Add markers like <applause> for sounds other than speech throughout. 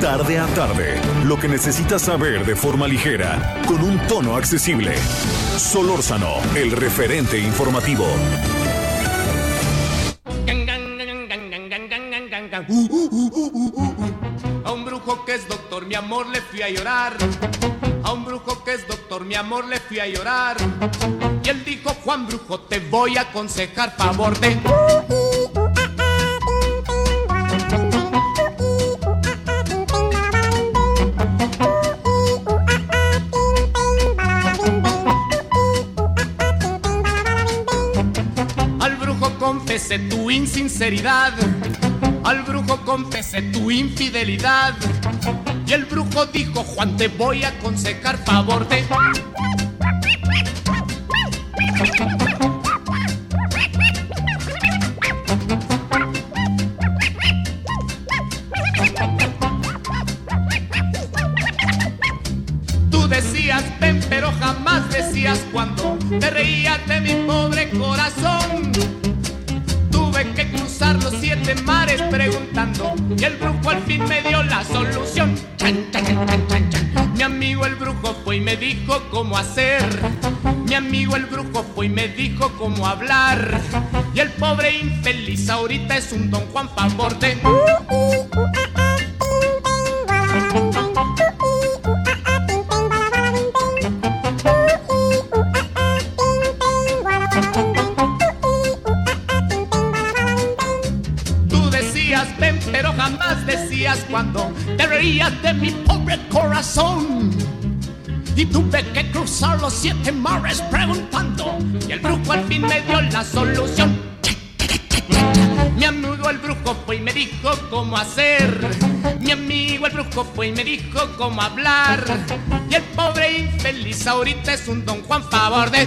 Tarde a tarde, lo que necesitas saber de forma ligera, con un tono accesible. Solórzano, el referente informativo. A un brujo que es doctor, mi amor, le fui a llorar. A un brujo que es doctor, mi amor, le fui a llorar. Y él dijo, Juan Brujo, te voy a aconsejar favor de... confesé tu insinceridad. Al brujo confesé tu infidelidad. Y el brujo dijo, Juan, te voy a aconsejar favor de... Tú decías ven, pero jamás decías cuando te reías de mi pobre corazón. Y el brujo al fin me dio la solución. Chan, chan, chan. Mi amigo el brujo fue y me dijo cómo hacer. Mi amigo el brujo fue y me dijo cómo hablar. Y el pobre infeliz ahorita es un don Juan favor de... reías de mi pobre corazón. Y tuve que cruzar los siete mares preguntando. Y el brujo al fin me dio la solución. Mi amigo el brujo fue y me dijo cómo hacer. Mi amigo el brujo fue y me dijo cómo hablar. Y el pobre infeliz ahorita es un don Juan favor de.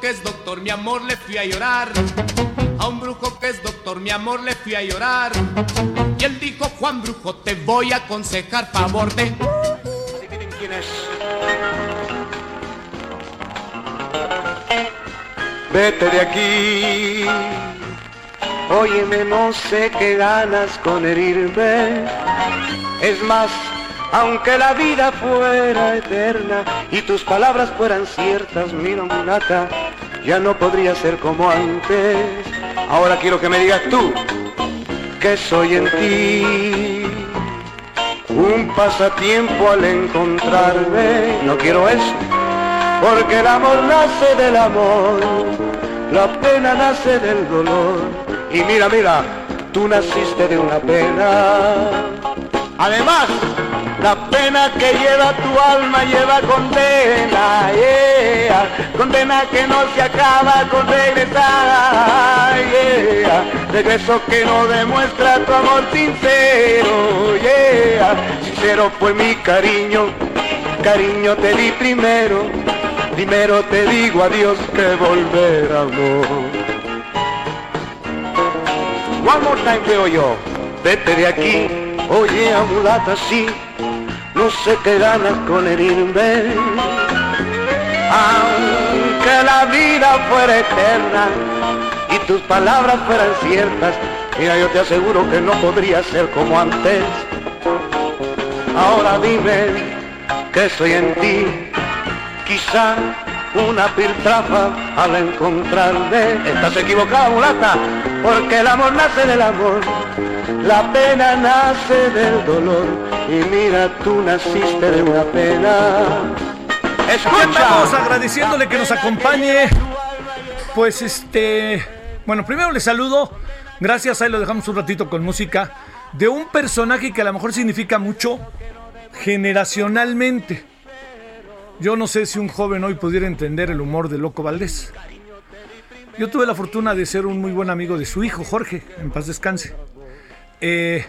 Que es doctor, mi amor, le fui a llorar. A un brujo que es doctor, mi amor, le fui a llorar. Y él dijo, Juan Brujo, te voy a aconsejar favor de... Adivinen quién es. Vete de aquí. Óyeme, no sé qué ganas con herirme. Es más, aunque la vida fuera eterna y tus palabras fueran ciertas, mira mulata, ya no podría ser como antes. Ahora quiero que me digas tú, que soy en ti. Un pasatiempo al encontrarme, no quiero eso, porque el amor nace del amor, la pena nace del dolor. Y mira, mira, tú naciste de una pena. Además, la pena que lleva tu alma lleva condena, yeah. condena que no se acaba con regresar, yeah. regreso que no demuestra tu amor sincero, yeah. sincero fue mi cariño, cariño te di primero, primero te digo adiós que volver amor. One more time veo yo, vete de aquí, oye amulata sí, no sé qué ganas con herirme. Aunque la vida fuera eterna y tus palabras fueran ciertas, mira yo te aseguro que no podría ser como antes. Ahora dime que soy en ti, quizá una piltrafa al encontrarme. Estás equivocada, mulata, porque el amor nace del amor, la pena nace del dolor. Y mira, tú naciste de una pena. Estamos agradeciéndole que nos acompañe. Pues este. Bueno, primero le saludo. Gracias, ahí lo dejamos un ratito con música. De un personaje que a lo mejor significa mucho generacionalmente. Yo no sé si un joven hoy pudiera entender el humor de Loco Valdés. Yo tuve la fortuna de ser un muy buen amigo de su hijo, Jorge, en paz descanse. Eh,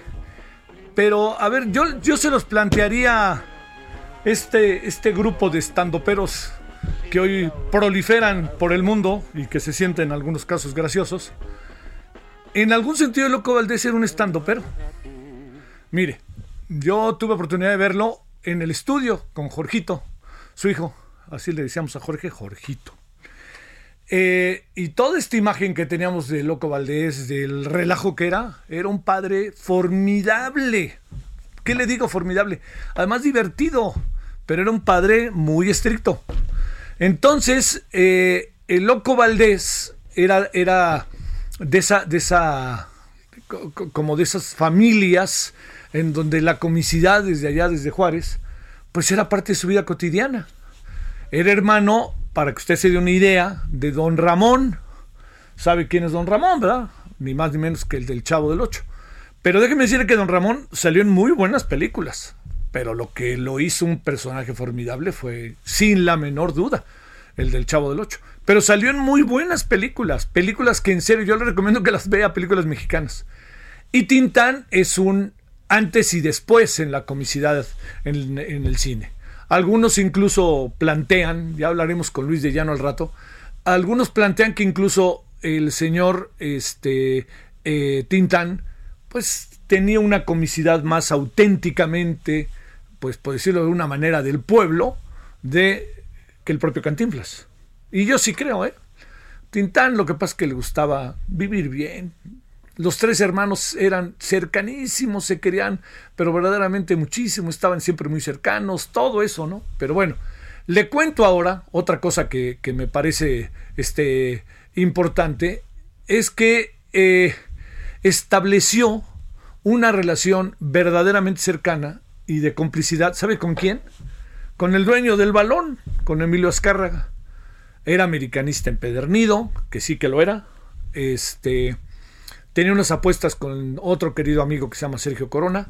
pero, a ver, yo, yo se los plantearía este, este grupo de estandoperos que hoy proliferan por el mundo y que se sienten en algunos casos graciosos. En algún sentido, Loco Valdés era un estandopero. Mire, yo tuve oportunidad de verlo en el estudio con Jorgito, su hijo. Así le decíamos a Jorge, Jorgito. Eh, y toda esta imagen que teníamos de Loco Valdés, del relajo que era, era un padre formidable. ¿Qué le digo formidable? Además divertido, pero era un padre muy estricto. Entonces, eh, el Loco Valdés era, era de esa, de esa, como de esas familias en donde la comicidad desde allá, desde Juárez, pues era parte de su vida cotidiana. Era hermano para que usted se dé una idea, de Don Ramón. ¿Sabe quién es Don Ramón, verdad? Ni más ni menos que el del Chavo del Ocho. Pero déjeme decirle que Don Ramón salió en muy buenas películas. Pero lo que lo hizo un personaje formidable fue, sin la menor duda, el del Chavo del Ocho. Pero salió en muy buenas películas. Películas que en serio yo le recomiendo que las vea, películas mexicanas. Y Tintán es un antes y después en la comicidad en, el cine. Algunos incluso plantean, ya hablaremos con Luis de Llano al rato, algunos plantean que incluso el señor este, eh, Tintán, pues tenía una comicidad más auténticamente, pues por decirlo de una manera, del pueblo, de que el propio Cantinflas. Y yo sí creo, ¿eh? Tintán lo que pasa es que le gustaba vivir bien, los tres hermanos eran cercanísimos, se querían, pero verdaderamente muchísimo, estaban siempre muy cercanos, todo eso, ¿no? Pero bueno, le cuento ahora otra cosa que, me parece este, importante, es que eh, estableció una relación verdaderamente cercana y de complicidad, ¿sabe con quién? Con el dueño del balón, con Emilio Azcárraga. Era americanista empedernido, que sí que lo era. Este tenía unas apuestas con otro querido amigo que se llama Sergio Corona.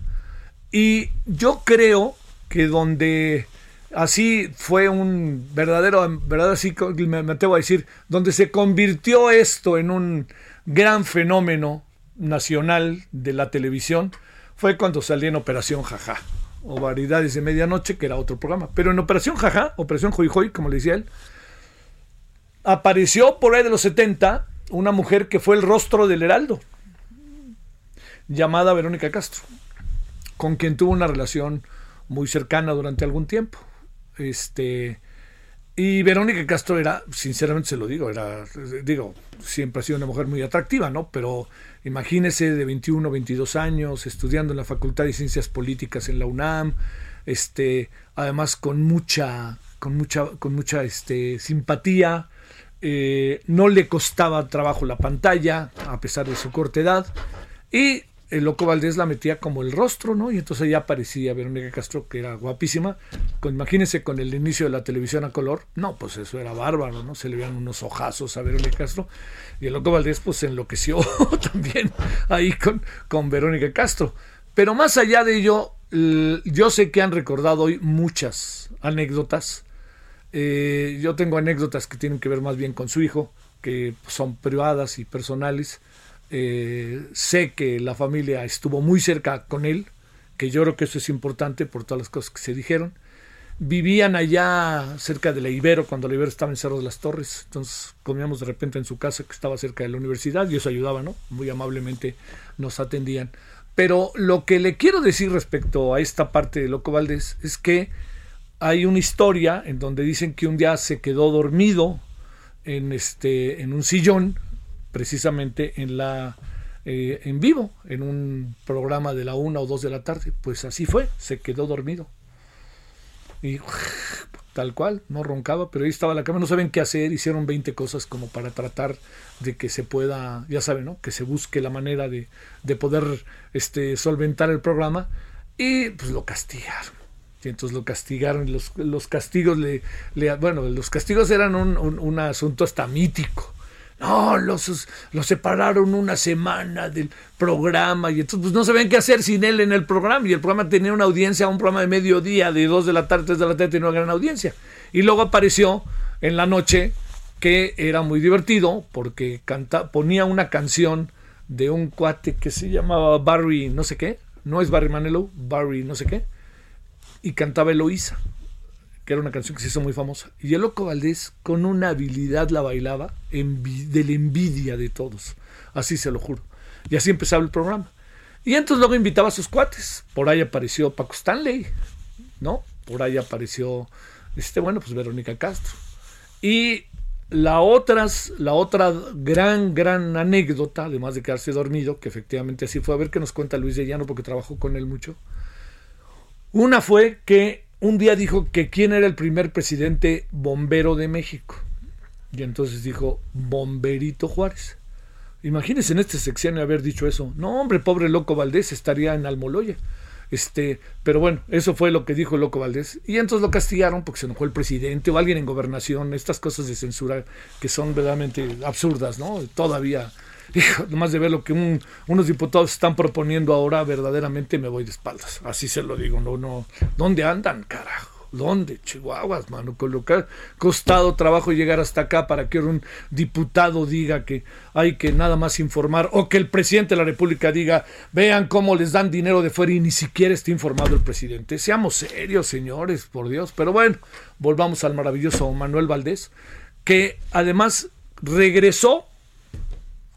Y yo creo que donde así fue un verdadero, verdad así me, me atrevo a decir, donde se convirtió esto en un gran fenómeno nacional de la televisión, fue cuando salí en Operación Jaja o Variedades de Medianoche, que era otro programa. Pero en Operación Jaja, Operación Joy Joy, como le decía él, apareció por ahí de los 70 una mujer que fue el rostro del Heraldo llamada Verónica Castro, con quien tuvo una relación muy cercana durante algún tiempo. Este, y Verónica Castro era, sinceramente se lo digo, era, digo, siempre ha sido una mujer muy atractiva, ¿no? Pero imagínese de 21, 22 años, estudiando en la Facultad de Ciencias Políticas en la UNAM, este, además con mucha, con mucha, con mucha este, simpatía, eh, no le costaba trabajo la pantalla, a pesar de su corta edad, y el Loco Valdés la metía como el rostro, ¿no? Y entonces ya aparecía Verónica Castro, que era guapísima. Imagínense con el inicio de la televisión a color. No, pues eso era bárbaro, ¿no? Se le veían unos ojazos a Verónica Castro. Y el Loco Valdés, pues enloqueció <laughs> también ahí con, con Verónica Castro. Pero más allá de ello, yo sé que han recordado hoy muchas anécdotas. Eh, yo tengo anécdotas que tienen que ver más bien con su hijo, que son privadas y personales eh, sé que la familia estuvo muy cerca con él, que yo creo que eso es importante por todas las cosas que se dijeron. Vivían allá cerca de la Ibero, cuando la Ibero estaba en Cerro de las Torres, entonces comíamos de repente en su casa que estaba cerca de la universidad y eso ayudaba, ¿no? Muy amablemente nos atendían. Pero lo que le quiero decir respecto a esta parte de Loco Valdés es que hay una historia en donde dicen que un día se quedó dormido en, este, en un sillón precisamente en la eh, en vivo, en un programa de la una o dos de la tarde. Pues así fue, se quedó dormido. Y tal cual, no roncaba, pero ahí estaba la cama, no saben qué hacer, hicieron 20 cosas como para tratar de que se pueda, ya saben, ¿no? Que se busque la manera de, de poder este, solventar el programa y pues lo castigaron. Y entonces lo castigaron, los, los castigos le, le, bueno, los castigos eran un, un, un asunto hasta mítico no, los, los separaron una semana del programa y entonces pues, no sabían qué hacer sin él en el programa. Y el programa tenía una audiencia, un programa de mediodía, de 2 de la tarde, 3 de la tarde, tenía una gran audiencia. Y luego apareció en la noche que era muy divertido porque ponía una canción de un cuate que se llamaba Barry, no sé qué, no es Barry Manilow, Barry, no sé qué, y cantaba Eloísa que era una canción que se hizo muy famosa. Y el Loco Valdés, con una habilidad la bailaba de la envidia de todos. Así se lo juro. Y así empezaba el programa. Y entonces luego invitaba a sus cuates. Por ahí apareció Paco Stanley, ¿no? Por ahí apareció, este, bueno, pues Verónica Castro. Y la, la otra gran, gran anécdota, además de quedarse dormido, que efectivamente así fue, a ver qué nos cuenta Luis de Llano, porque trabajó con él mucho. Una fue que un día dijo que quién era el primer presidente bombero de México. Y entonces dijo, Bomberito Juárez. Imagínense en esta sección haber dicho eso. No, hombre, pobre Loco Valdés estaría en Almoloya. Este, pero bueno, eso fue lo que dijo Loco Valdés. Y entonces lo castigaron porque se enojó el presidente o alguien en gobernación. Estas cosas de censura que son verdaderamente absurdas, ¿no? Todavía hijo, nomás de ver lo que unos diputados están proponiendo ahora, verdaderamente me voy de espaldas. Así se lo digo, no, no. ¿Dónde andan, carajo? ¿Dónde? Chihuahuas, mano. Ha costado trabajo llegar hasta acá para que un diputado diga que hay que nada más informar o que el presidente de la República diga, vean cómo les dan dinero de fuera y ni siquiera está informado el presidente. Seamos serios, señores, por Dios. Pero bueno, volvamos al maravilloso Manuel Valdés, que además regresó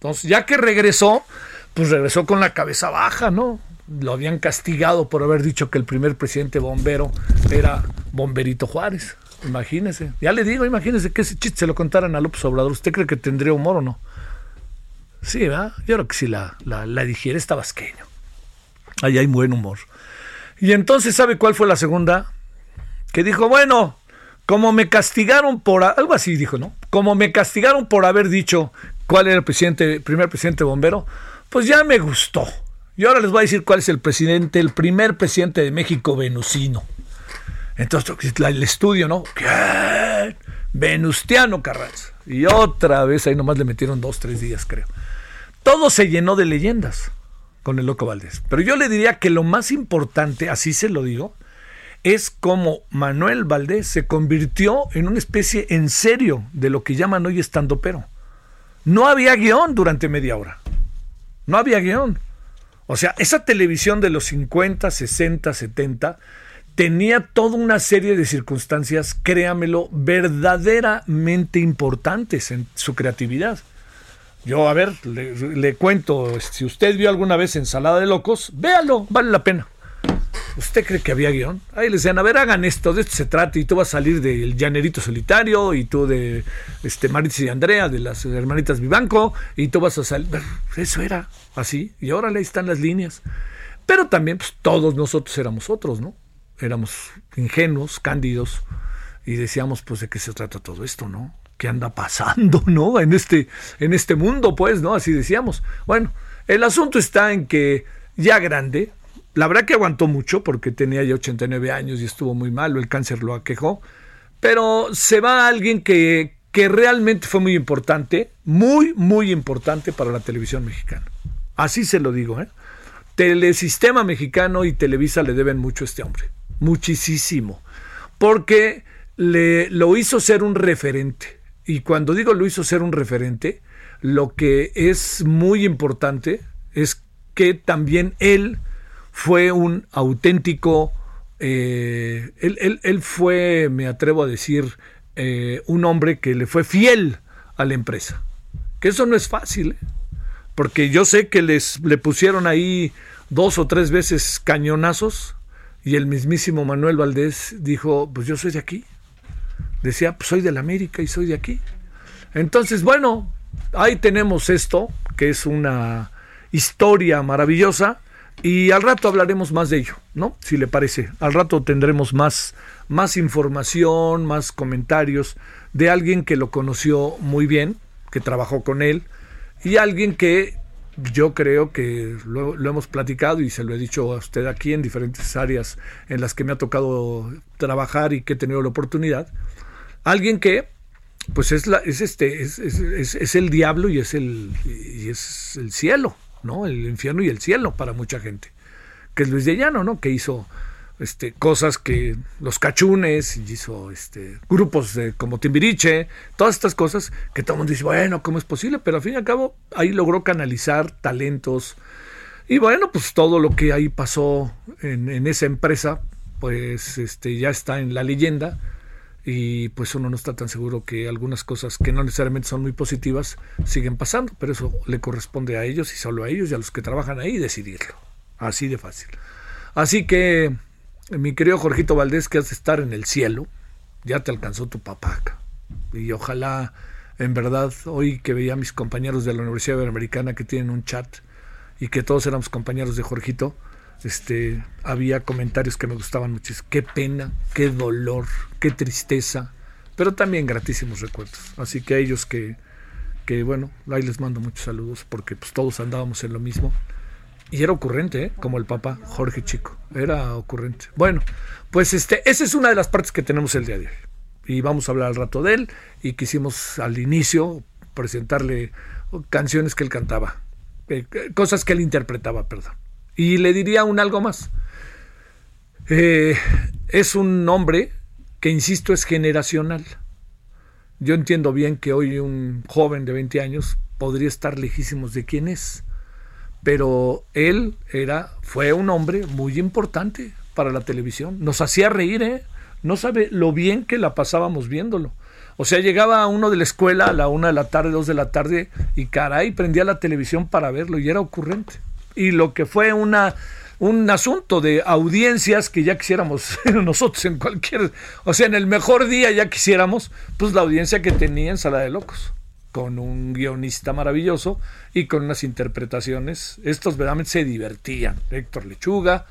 entonces, ya que regresó, pues regresó con la cabeza baja, ¿no? Lo habían castigado por haber dicho que el primer presidente bombero era Bomberito Juárez. Imagínese. Ya le digo, imagínese que ese chiste se lo contaran a López Obrador. ¿Usted cree que tendría humor o no? Sí, ¿verdad? Yo creo que si la, la, está vasqueño. Ahí hay buen humor. Y entonces, ¿sabe cuál fue la segunda? Que dijo, bueno, como me castigaron por algo así dijo, ¿no? Como me castigaron por haber dicho cuál era el presidente, primer presidente bombero, pues ya me gustó. Y ahora les voy a decir cuál es el presidente, el primer presidente de México venusino. Entonces, el estudio, ¿no? ¿Qué? Venustiano Carranza. Y otra vez ahí nomás le metieron dos, tres días, creo. Todo se llenó de leyendas con el Loco Valdés. Pero yo le diría que lo más importante, así se lo digo, es como Manuel Valdés se convirtió en una especie en serio de lo que llaman hoy estando pero. No había guion durante media hora. No había guion. O sea, esa televisión de los 50, 60, 70 tenía toda una serie de circunstancias, créamelo, verdaderamente importantes en su creatividad. Yo, a ver, le, le, cuento, si usted vio alguna vez Ensalada de Locos, véalo, vale la pena. ¿Usted cree que había guion? Ahí les decían, a ver, hagan esto, de esto se trata, y tú vas a salir del Llanerito Solitario, y tú de este, Maritza y Andrea, de las hermanitas Vivanco, y tú vas a salir. Eso era así, y ahora ahí están las líneas. Pero también, pues todos nosotros éramos otros, ¿no? Éramos ingenuos, cándidos, y decíamos, pues, ¿de qué se trata todo esto, no? ¿Qué anda pasando, <laughs> no? En este, en este mundo, pues, ¿no? Así decíamos. Bueno, el asunto está en que ya grande, la verdad que aguantó mucho porque tenía ya 89 años y estuvo muy malo, el cáncer lo aquejó. Pero se va alguien que, que realmente fue muy importante, muy, muy importante para la televisión mexicana. Así se lo digo, ¿eh? Telesistema mexicano y Televisa le deben mucho a este hombre. Muchísimo. Porque le, lo hizo ser un referente. Y cuando digo lo hizo ser un referente, lo que es muy importante es que también él fue un auténtico, eh, él, él, fue, me atrevo a decir, eh, un hombre que le fue fiel a la empresa. Que eso no es fácil, ¿eh? porque yo sé que les le pusieron ahí dos o tres veces cañonazos y el mismísimo Manuel Valdés dijo, pues yo soy de aquí. Decía, pues soy de la América y soy de aquí. Entonces, bueno, ahí tenemos esto, que es una historia maravillosa Y al rato hablaremos más de ello, ¿no? Si le parece. Al rato tendremos más, más información, más comentarios de alguien que lo conoció muy bien, que trabajó con él, y alguien que yo creo que lo, lo, hemos platicado y se lo he dicho a usted aquí en diferentes áreas en las que me ha tocado trabajar y que he tenido la oportunidad. Alguien que pues es la, es este, es, es, es, el diablo y es el, y es el cielo, ¿no? El infierno y el cielo para mucha gente. Que es Luis de Llano, ¿no? Que hizo este, cosas que los cachunes, hizo este, grupos como Timbiriche, todas estas cosas que todo el mundo dice, bueno, ¿cómo es posible? Pero al fin y al cabo, ahí logró canalizar talentos. Y bueno, pues todo lo que ahí pasó en, en esa empresa, pues este, ya está en la leyenda y pues uno no está tan seguro que algunas cosas que no necesariamente son muy positivas siguen pasando, pero eso le corresponde a ellos y solo a ellos y a los que trabajan ahí decidirlo. Así de fácil. Así que, mi querido Jorgito Valdés, que has de estar en el cielo, ya te alcanzó tu papá Y ojalá, en verdad, hoy que veía a mis compañeros de la Universidad Iberoamericana que tienen un chat y que todos éramos compañeros de Jorgito, este, había comentarios que me gustaban mucho. Qué pena, qué dolor, qué tristeza, pero también gratísimos recuerdos. Así que a ellos que, que bueno, ahí les mando muchos saludos porque pues todos andábamos en lo mismo. Y era ocurrente, ¿eh? como el papá Jorge Chico, era ocurrente. Bueno, pues este, esa es una de las partes que tenemos el día de hoy. Y vamos a hablar al rato de él. Y quisimos al inicio presentarle canciones que él cantaba, eh, cosas que él interpretaba, perdón. Y le diría un algo más. Eh, es un hombre que, insisto, es generacional. Yo entiendo bien que hoy un joven de 20 años podría estar lejísimos de quién es, pero él era, fue un hombre muy importante para la televisión. Nos hacía reír, ¿eh? No sabe lo bien que la pasábamos viéndolo. O sea, llegaba uno de la escuela a la una de la tarde, dos de la tarde, y caray, prendía la televisión para verlo, y era ocurrente y lo que fue una un asunto de audiencias que ya quisiéramos <laughs> nosotros en cualquier, o sea, en el mejor día ya quisiéramos, pues la audiencia que tenía en Sala de Locos, con un guionista maravilloso y con unas interpretaciones. Estos verdaderamente se divertían. Héctor Lechuga,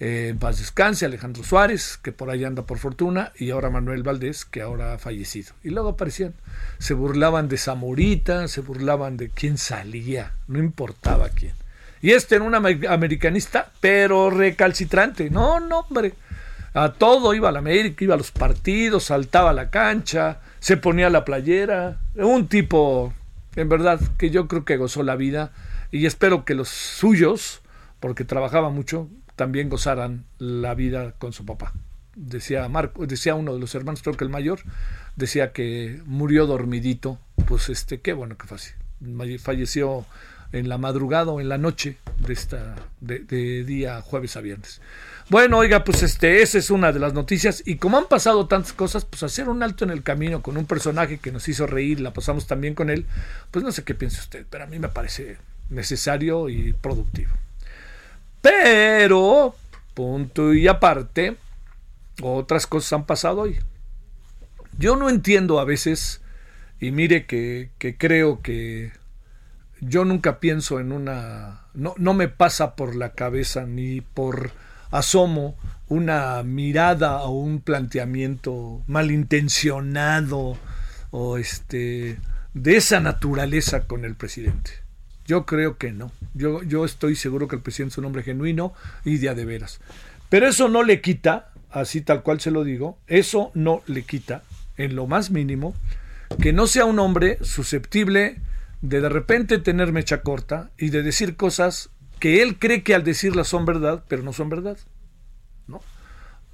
eh, Paz Descanse, Alejandro Suárez, que por ahí anda por fortuna, y ahora Manuel Valdés, que ahora ha fallecido. Y luego aparecían, se burlaban de Zamorita, se burlaban de quién salía, no importaba quién. Y este era un americanista, pero recalcitrante. No, no, hombre. A todo iba a la América, iba a los partidos, saltaba a la cancha, se ponía la playera. Un tipo, en verdad, que yo creo que gozó la vida. Y espero que los suyos, porque trabajaba mucho, también gozaran la vida con su papá. Decía Marco, decía uno de los hermanos, creo que el mayor, decía que murió dormidito. Pues este, qué bueno que así. Falleció en la madrugada o en la noche de esta de, día jueves a viernes. Bueno, oiga, pues este, esa es una de las noticias. Y como han pasado tantas cosas, pues hacer un alto en el camino con un personaje que nos hizo reír, la pasamos también con él, pues no sé qué piensa usted, pero a mí me parece necesario y productivo. Pero, punto y aparte, otras cosas han pasado hoy. Yo no entiendo a veces, y mire que, que creo que yo nunca pienso en una, no, no me pasa por la cabeza ni por asomo una mirada o un planteamiento malintencionado o este de esa naturaleza con el presidente. Yo creo que no. Yo, yo estoy seguro que el presidente es un hombre genuino y de a de veras. Pero eso no le quita, así tal cual se lo digo, eso no le quita, en lo más mínimo, que no sea un hombre susceptible de de repente tener mecha corta y de decir cosas que él cree que al decirlas son verdad, pero no son verdad. ¿no?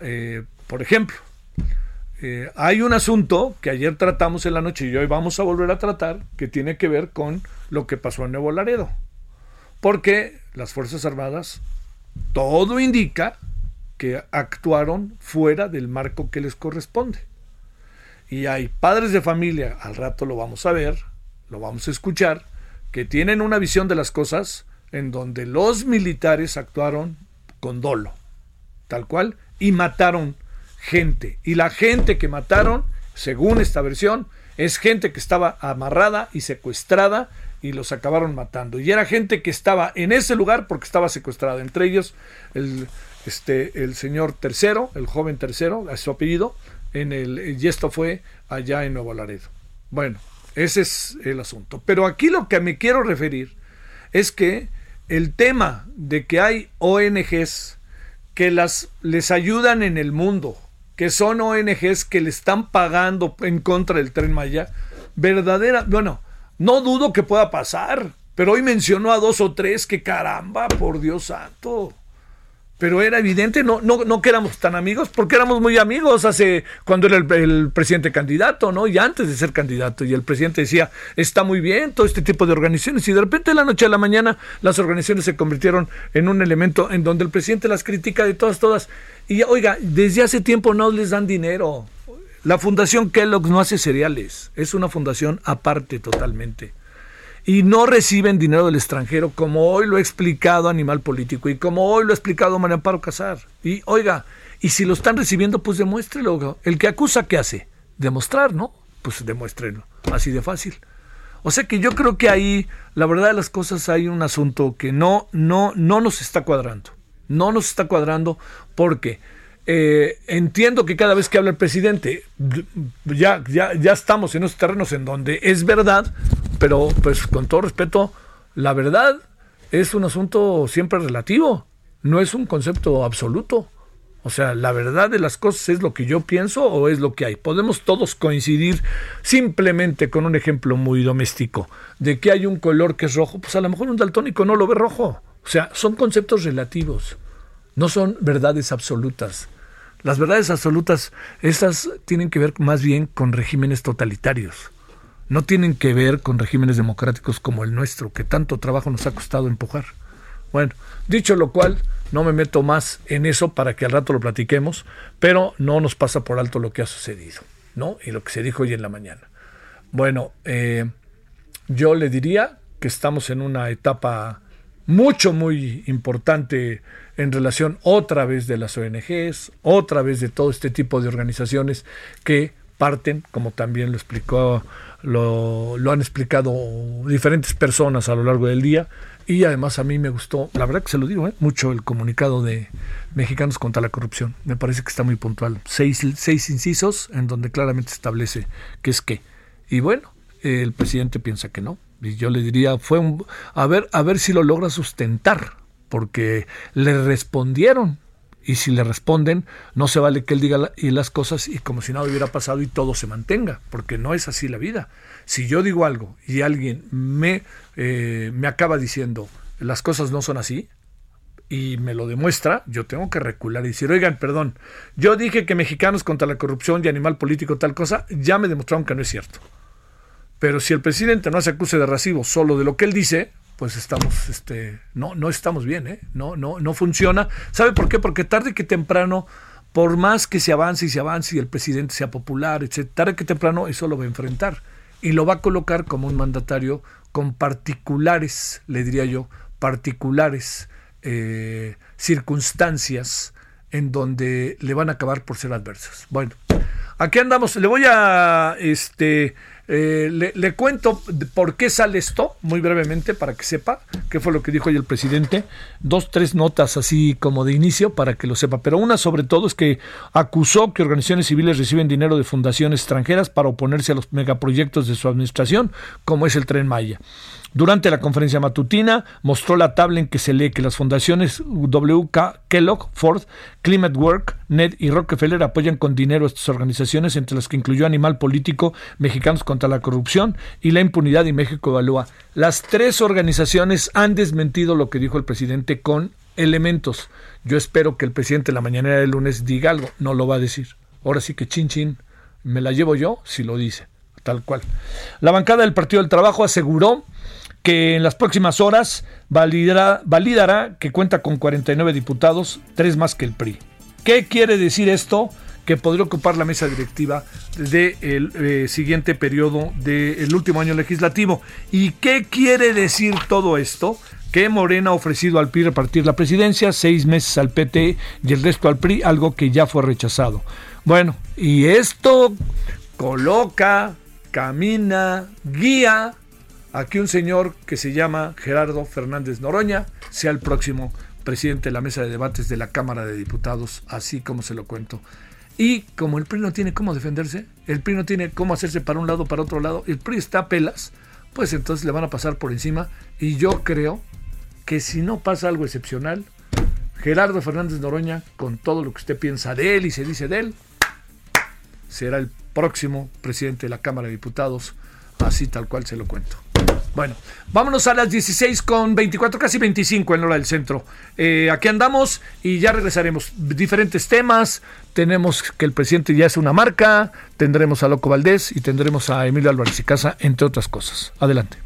Eh, por ejemplo, eh, hay un asunto que ayer tratamos en la noche y hoy vamos a volver a tratar, que tiene que ver con lo que pasó en Nuevo Laredo. Porque las Fuerzas Armadas, todo indica que actuaron fuera del marco que les corresponde. Y hay padres de familia, al rato lo vamos a ver, lo vamos a escuchar, que tienen una visión de las cosas en donde los militares actuaron con dolo, tal cual, y mataron gente. Y la gente que mataron, según esta versión, es gente que estaba amarrada y secuestrada y los acabaron matando. Y era gente que estaba en ese lugar porque estaba secuestrada. Entre ellos el, este, el señor tercero, el joven tercero, a su apellido, en el, y esto fue allá en Nuevo Laredo. Bueno, ese es el asunto. Pero aquí lo que me quiero referir es que el tema de que hay ONGs que las, les ayudan en el mundo, que son ONGs que le están pagando en contra del tren Maya, verdadera, bueno, no dudo que pueda pasar, pero hoy mencionó a dos o tres que caramba, por Dios santo pero era evidente, no, no, no que éramos tan amigos, porque éramos muy amigos hace cuando era el, presidente candidato, ¿no? Y antes de ser candidato, y el presidente decía, está muy bien todo este tipo de organizaciones, y de repente de la noche a la mañana las organizaciones se convirtieron en un elemento en donde el presidente las critica de todas, todas. Y oiga, desde hace tiempo no les dan dinero. La Fundación Kellogg no hace cereales, es una fundación aparte totalmente y no reciben dinero del extranjero, como hoy lo ha explicado Animal Político y como hoy lo ha explicado María Amparo Casar. Y oiga, y si lo están recibiendo, pues demuéstrelo. El que acusa, ¿qué hace? Demostrar, ¿no? Pues demuéstrenlo. Así de fácil. O sea que yo creo que ahí, la verdad de las cosas, hay un asunto que no, no, no nos está cuadrando. No nos está cuadrando porque eh, entiendo que cada vez que habla el presidente, ya, ya, ya estamos en esos terrenos en donde es verdad, pero pues con todo respeto, la verdad es un asunto siempre relativo, no es un concepto absoluto. O sea, la verdad de las cosas es lo que yo pienso o es lo que hay. Podemos todos coincidir simplemente con un ejemplo muy doméstico de que hay un color que es rojo, pues a lo mejor un daltónico no lo ve rojo. O sea, son conceptos relativos, no son verdades absolutas. Las verdades absolutas, estas tienen que ver más bien con regímenes totalitarios. No tienen que ver con regímenes democráticos como el nuestro, que tanto trabajo nos ha costado empujar. Bueno, dicho lo cual, no me meto más en eso para que al rato lo platiquemos, pero no nos pasa por alto lo que ha sucedido, ¿no? Y lo que se dijo hoy en la mañana. Bueno, eh, yo le diría que estamos en una etapa mucho, muy importante en relación otra vez de las ONGs, otra vez de todo este tipo de organizaciones que parten, como también lo explicó, lo, lo han explicado diferentes personas a lo largo del día, y además a mí me gustó, la verdad que se lo digo, ¿eh? mucho el comunicado de Mexicanos contra la Corrupción. Me parece que está muy puntual. Seis, seis incisos en donde claramente establece qué es qué. Y bueno, el presidente piensa que no. Y yo le diría, fue un, a ver, a ver si lo logra sustentar porque le respondieron. Y si le responden, no se vale que él diga y las cosas y como si nada hubiera pasado y todo se mantenga, porque no es así la vida. Si yo digo algo y alguien me, eh, me acaba diciendo las cosas no son así, y me lo demuestra, yo tengo que recular y decir, oigan, perdón, yo dije que mexicanos contra la corrupción y animal político tal cosa, ya me demostraron que no es cierto. Pero si el presidente no se acuse de recibo solo de lo que él dice, pues estamos, este, no, no estamos bien, ¿eh? No, no, no funciona. ¿Sabe por qué? Porque tarde que temprano, por más que se avance y se avance y el presidente sea popular, etc., tarde que temprano eso lo va a enfrentar y lo va a colocar como un mandatario con particulares, le diría yo, particulares eh, circunstancias en donde le van a acabar por ser adversas. Bueno, aquí andamos. Le voy a, este, eh, le, cuento por qué sale esto, muy brevemente, para que sepa qué fue lo que dijo hoy el presidente. Dos, tres notas así como de inicio para que lo sepa. Pero una sobre todo es que acusó que organizaciones civiles reciben dinero de fundaciones extranjeras para oponerse a los megaproyectos de su administración, como es el tren Maya. Durante la conferencia matutina mostró la tabla en que se lee que las fundaciones WK, Kellogg, Ford, Climate Work, NED y Rockefeller apoyan con dinero a estas organizaciones, entre las que incluyó Animal Político, Mexicanos contra la Corrupción y la Impunidad y México Evalúa. Las tres organizaciones han desmentido lo que dijo el presidente con elementos. Yo espero que el presidente la mañana del lunes diga algo. No lo va a decir. Ahora sí que chin chin. Me la llevo yo si lo dice. Tal cual. La bancada del Partido del Trabajo aseguró que en las próximas horas validará, que cuenta con 49 diputados, tres más que el PRI. ¿Qué quiere decir esto? Que podría ocupar la mesa directiva del eh, siguiente periodo del último año legislativo. ¿Y qué quiere decir todo esto? que Morena ha ofrecido al PRI repartir la presidencia, seis meses al PT y el resto al PRI, algo que ya fue rechazado. Bueno, y esto coloca, camina, guía a que un señor que se llama Gerardo Fernández Noroña sea el próximo presidente de la mesa de debates de la Cámara de Diputados, así como se lo cuento. Y como el PRI no tiene cómo defenderse, el PRI no tiene cómo hacerse para un lado, para otro lado, el PRI está a pelas, pues entonces le van a pasar por encima. Y yo creo que si no pasa algo excepcional, Gerardo Fernández Noroña, con todo lo que usted piensa de él y se dice de él, será el próximo presidente de la Cámara de Diputados, así tal cual se lo cuento. Bueno, vámonos a las 16 con 24, casi 25 en hora del centro. Eh, aquí andamos y ya regresaremos. Diferentes temas. Tenemos que el presidente ya es una marca, tendremos a Loco Valdés y tendremos a Emilio Álvarez y Casa, entre otras cosas. Adelante.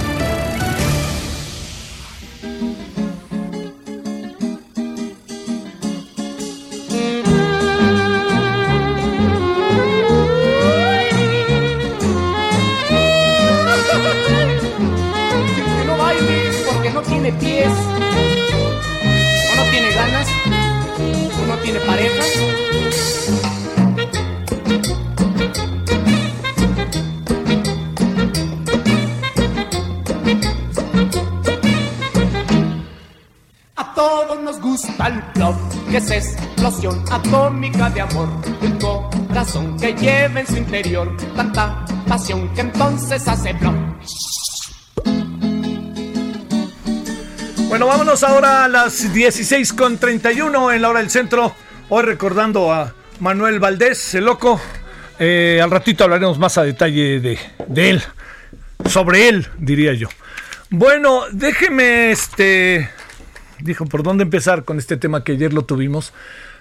Hace blog. Bueno, vámonos ahora a las 16 con 31 en la hora del centro. Hoy recordando a Manuel Valdés, el loco. Eh, al ratito hablaremos más a detalle de, de él. Sobre él, diría yo. Bueno, déjeme este. Dijo, ¿por dónde empezar con este tema que ayer lo tuvimos?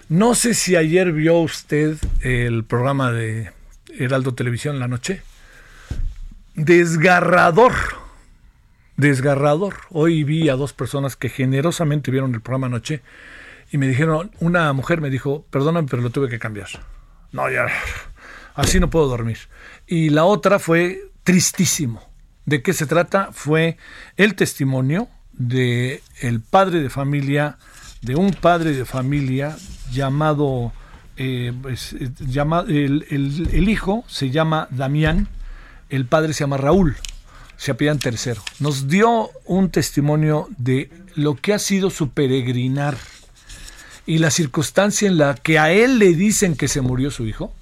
No sé si ayer vio usted el programa de Heraldo Televisión la noche. Desgarrador desgarrador. Hoy vi a dos personas que generosamente vieron el programa anoche y me dijeron, una mujer me dijo, perdóname, pero lo tuve que cambiar. No, ya, así no puedo dormir. Y la otra fue tristísimo. ¿De qué se trata? Fue el testimonio de el padre de familia, de un padre de familia llamado, eh, pues, eh, llama- el, el- el hijo se llama Damián, el padre se llama Raúl se apellidan tercero. Nos dio un testimonio de lo que ha sido su peregrinar y la circunstancia en la que a él le dicen que se murió su hijo,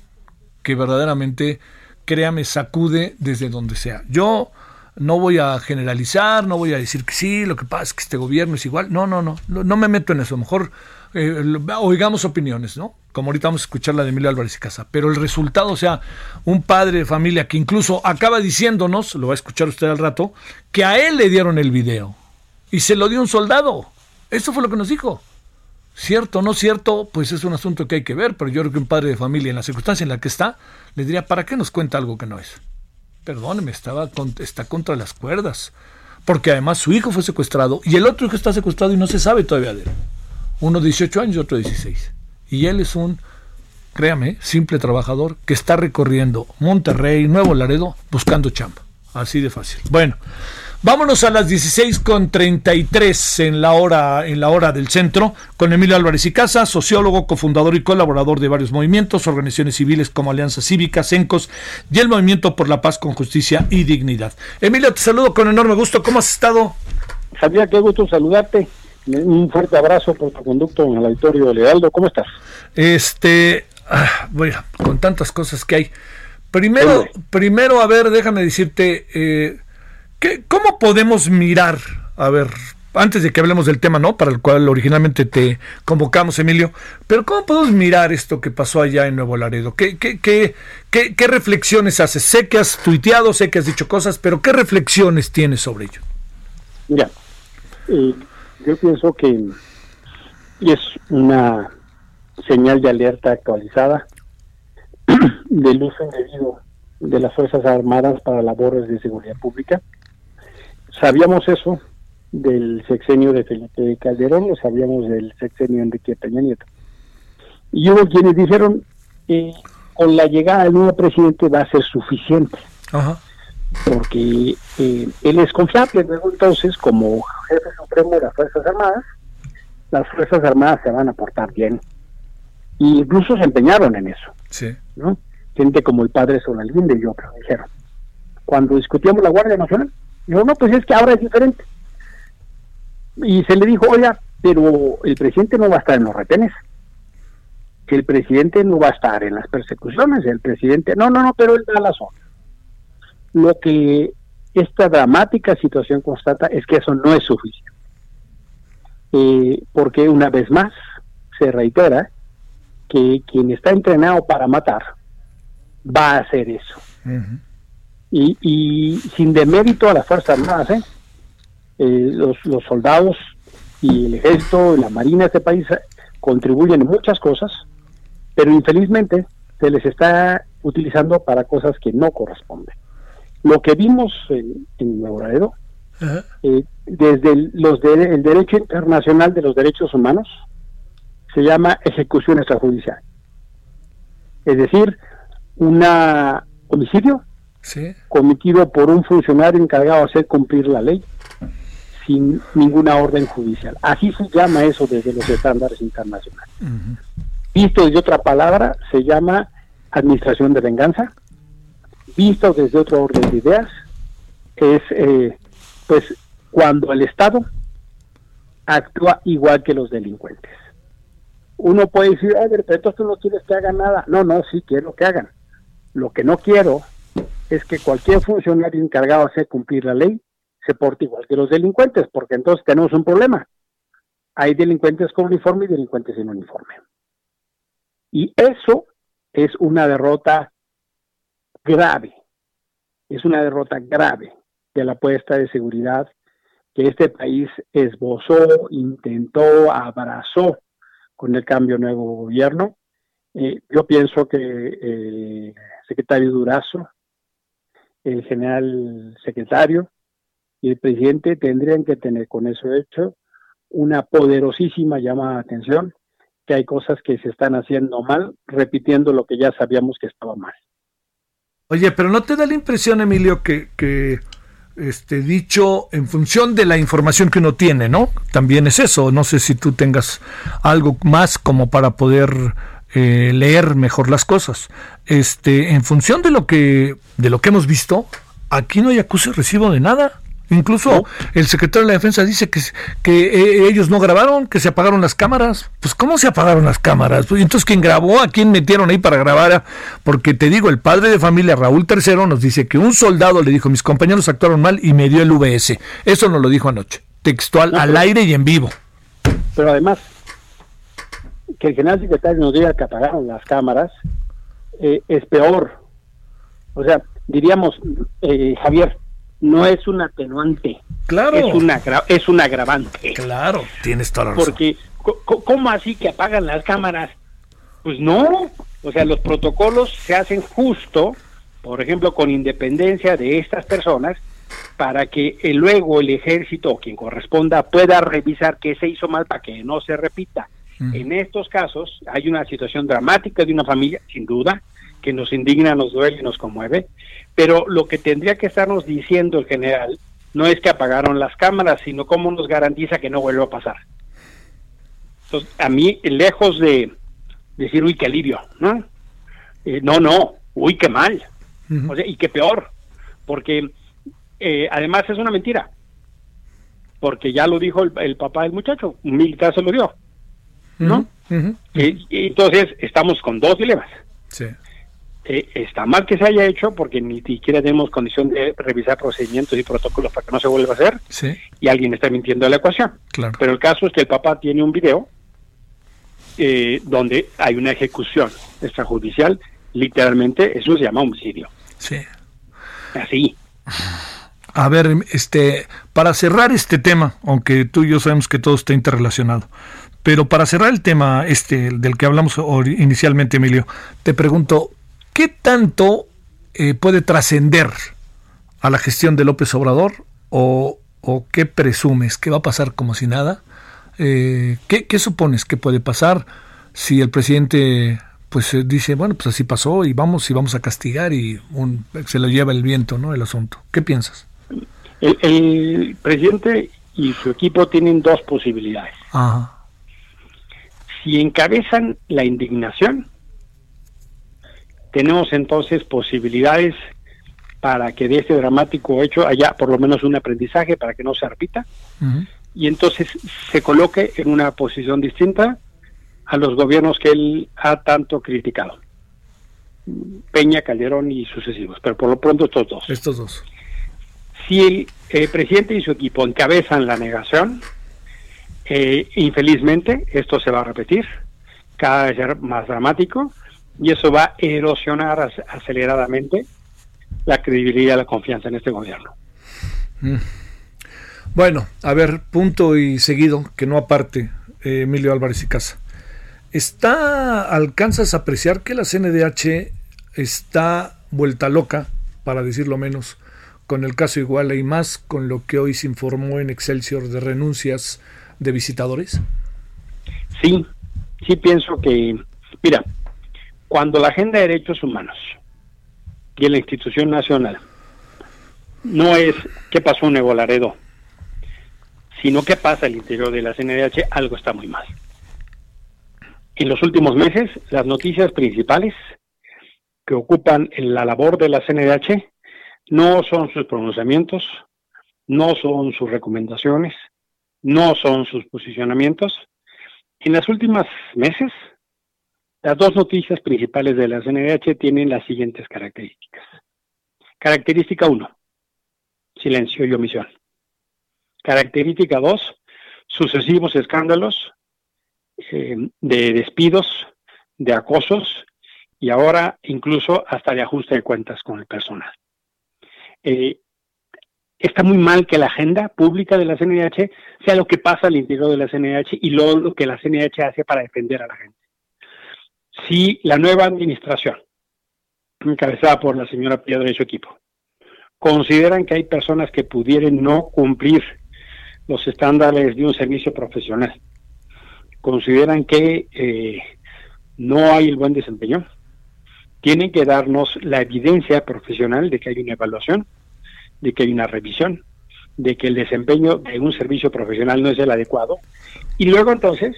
que verdaderamente, créame, sacude desde donde sea. Yo no voy a generalizar, no voy a decir que sí, lo que pasa es que este gobierno es igual. No, no, no, no, me meto en eso. Mejor eh, oigamos opiniones, ¿no? Como ahorita vamos a escuchar la de Emilio Álvarez y Casa. Pero el resultado, o sea, un padre de familia que incluso acaba diciéndonos, lo va a escuchar usted al rato, que a él le dieron el video y se lo dio un soldado. Eso fue lo que nos dijo. Cierto no cierto, pues es un asunto que hay que ver, pero yo creo que un padre de familia en la circunstancia en la que está, le diría, ¿para qué nos cuenta algo que no es? Perdóneme, estaba está contra las cuerdas. Porque además su hijo fue secuestrado y el otro hijo está secuestrado y no se sabe todavía de él. Uno 18 años y otro 16. Y él es un, créame, simple trabajador que está recorriendo Monterrey, Nuevo Laredo, buscando chamba. Así de fácil. Bueno, vámonos a las 16 con 33 en la hora, en la hora del centro, con Emilio Álvarez y Casa, sociólogo, cofundador y colaborador de varios movimientos, organizaciones civiles como Alianza Cívica, CENCOS y el Movimiento por la Paz con Justicia y Dignidad. Emilio, te saludo con enorme gusto. ¿Cómo has estado? Javier, qué gusto saludarte. Un fuerte abrazo por tu conducto en el auditorio de Lealdo. ¿Cómo estás? Este, ah, bueno, con tantas cosas que hay. Primero, primero, a ver, déjame decirte, eh, ¿qué- ¿cómo podemos mirar? A ver, antes de que hablemos del tema, ¿no? Para el cual originalmente te convocamos, Emilio, pero ¿cómo podemos mirar esto que pasó allá en Nuevo Laredo? ¿Qué, qué, qué, qué, qué reflexiones haces? Sé que has tuiteado, sé que has dicho cosas, pero ¿qué reflexiones tienes sobre ello? Mira, eh, yo pienso que es una señal de alerta actualizada <clears throat> del uso indebido de las Fuerzas Armadas para labores de seguridad pública. Sabíamos eso del sexenio de Felipe Calderón, lo sabíamos del sexenio de Enrique Peña Nieto. Y hubo quienes dijeron, eh, con la llegada del nuevo presidente va a ser suficiente. Ajá. Porque eh, él es confiable. Luego entonces, como jefe supremo de las Fuerzas Armadas, las Fuerzas Armadas se van a portar bien. Y incluso se empeñaron en eso. Sí. ¿no? Gente como el padre Solalinde y otros dijeron. Cuando discutíamos la Guardia Nacional, dijo, no, pues es que ahora es diferente. Y se le dijo, oiga, pero el presidente no va a estar en los retenes. Que el presidente no va a estar en las persecuciones. El presidente, no, no, no, pero él da la zona. Lo que esta dramática situación constata es que eso no es suficiente. Eh, porque una vez más se reitera que quien está entrenado para matar va a hacer eso. y, y, sin demérito a las Fuerzas Armadas, ¿eh? Eh, los, los soldados y el ejército y la marina de este país contribuyen en muchas cosas, pero infelizmente se les está utilizando para cosas que no corresponden. Lo que vimos en, Laredo, eh, desde el, los de, el derecho internacional de los derechos humanos, se llama ejecución extrajudicial. Es decir, un homicidio Sí. cometido por un funcionario encargado de hacer cumplir la ley sin ninguna orden judicial. Así se llama eso desde los estándares internacionales. Visto desde otra palabra, se llama administración de venganza. Visto desde otro orden de ideas, es eh, pues cuando el Estado actúa igual que los delincuentes. Uno puede decir, a ver, pero entonces tú no quieres que hagan nada. No, no, sí quiero que hagan. Lo que no quiero es que cualquier funcionario encargado de hacer cumplir la ley se porte igual que los delincuentes, porque entonces tenemos un problema. Hay delincuentes con uniforme y delincuentes sin uniforme. Y eso es una derrota grave, es una derrota grave de la apuesta de seguridad que este país esbozó, intentó, abrazó con el cambio nuevo gobierno. Eh, yo pienso que el secretario Durazo, el general secretario y el presidente tendrían que tener con eso hecho una poderosísima llamada de atención que hay cosas que se están haciendo mal, repitiendo lo que ya sabíamos que estaba mal. Oye, pero ¿no te da la impresión, Emilio, que, que este, dicho en función de la información que uno tiene, ¿no? También es eso. No sé si tú tengas algo más como para poder eh, leer mejor las cosas. Este, en función de lo que de lo que hemos visto, aquí no hay acuse recibo de nada. Incluso ¿No? el secretario de la Defensa dice que, que eh, ellos no grabaron, que se apagaron las cámaras. Pues ¿cómo se apagaron las cámaras? Pues, entonces, ¿quién grabó? ¿A quién metieron ahí para grabar? Porque te digo, el padre de familia Raúl III nos dice que un soldado le dijo, mis compañeros actuaron mal y me dio el VS. Eso nos lo dijo anoche, textual, no, al pero, aire y en vivo. Pero además, que el general secretario nos diga que apagaron las cámaras eh, es peor. O sea, diríamos, eh, Javier, no es un atenuante. Claro. Es, una, es un agravante. Claro, tienes toda la razón. Porque, ¿cómo así que apagan las cámaras? Pues no. O sea, los protocolos se hacen justo, por ejemplo, con independencia de estas personas, para que el, luego el ejército o quien corresponda pueda revisar qué se hizo mal para que no se repita. En estos casos hay una situación dramática de una familia, sin duda, que nos indigna, nos duele y nos conmueve, pero lo que tendría que estarnos diciendo el general no es que apagaron las cámaras, sino cómo nos garantiza que no vuelva a pasar. Entonces, a mí, lejos de decir, uy, qué alivio, ¿no? Eh, no, no, uy, qué mal, uh -huh. o sea, y qué peor, porque eh, además es una mentira, porque ya lo dijo el, el, papá del muchacho, un militar se lo dio, ¿no? Uh -huh. eh, entonces, estamos con dos dilemas. Sí eh, está mal que se haya hecho porque ni siquiera tenemos condición de revisar procedimientos y protocolos para que no se vuelva a hacer sí. y alguien está mintiendo a la ecuación. Claro. Pero el caso es que el papá tiene un video eh, donde hay una ejecución extrajudicial, literalmente eso se llama homicidio. Sí. Así. A ver, este, para cerrar este tema, aunque tú y yo sabemos que todo está interrelacionado, pero para cerrar el tema este del que hablamos inicialmente, Emilio, te pregunto, ¿qué tanto eh, puede trascender a la gestión de López Obrador o, o, qué presumes que va a pasar como si nada? Eh, ¿qué, ¿qué, supones que puede pasar si el presidente pues eh, dice, bueno, pues así pasó y vamos y vamos a castigar y un, se lo lleva el viento, ¿no? El asunto. ¿Qué piensas? El, el presidente y su equipo tienen dos posibilidades. Ajá. Si encabezan la indignación, tenemos entonces posibilidades para que de este dramático hecho haya por lo menos un aprendizaje para que no se repita y entonces se coloque en una posición distinta a los gobiernos que él ha tanto criticado. Peña, Calderón y sucesivos, pero por lo pronto estos dos. Estos dos. Si el eh, presidente y su equipo encabezan la negación, eh, infelizmente esto se va a repetir, cada vez más dramático, y eso va a erosionar ac- aceleradamente la credibilidad y la confianza en este gobierno. Bueno, a ver, punto y seguido, que no aparte, eh, Emilio Álvarez y Casa. ¿Está, alcanzas a apreciar que la CNDH está vuelta loca, para decirlo menos, con el caso Iguala y más con lo que hoy se informó en Excelsior de renuncias de visitadores? Sí, sí pienso que, mira, cuando la Agenda de Derechos Humanos y en la institución nacional no es qué pasó en Nuevo Laredo, sino qué pasa al interior de la CNDH, algo está muy mal. En los últimos meses, las noticias principales que ocupan la labor de la CNDH no son sus pronunciamientos, no son sus recomendaciones, no son sus posicionamientos. En las últimas meses, las dos noticias principales de la CNDH tienen las siguientes características. Característica 1, silencio y omisión. Característica 2, sucesivos escándalos eh, de despidos, de acosos y ahora incluso hasta de ajuste de cuentas con el personal. Eh, está muy mal que la agenda pública de la CNDH sea lo que pasa al interior de la CNDH y lo, lo que la CNDH hace para defender a la gente. Si la nueva administración, encabezada por la señora Piedra y su equipo, consideran que hay personas que pudieran no cumplir los estándares de un servicio profesional, consideran que eh, no hay el buen desempeño, tienen que darnos la evidencia profesional de que hay una evaluación, de que hay una revisión, de que el desempeño de un servicio profesional no es el adecuado, y luego entonces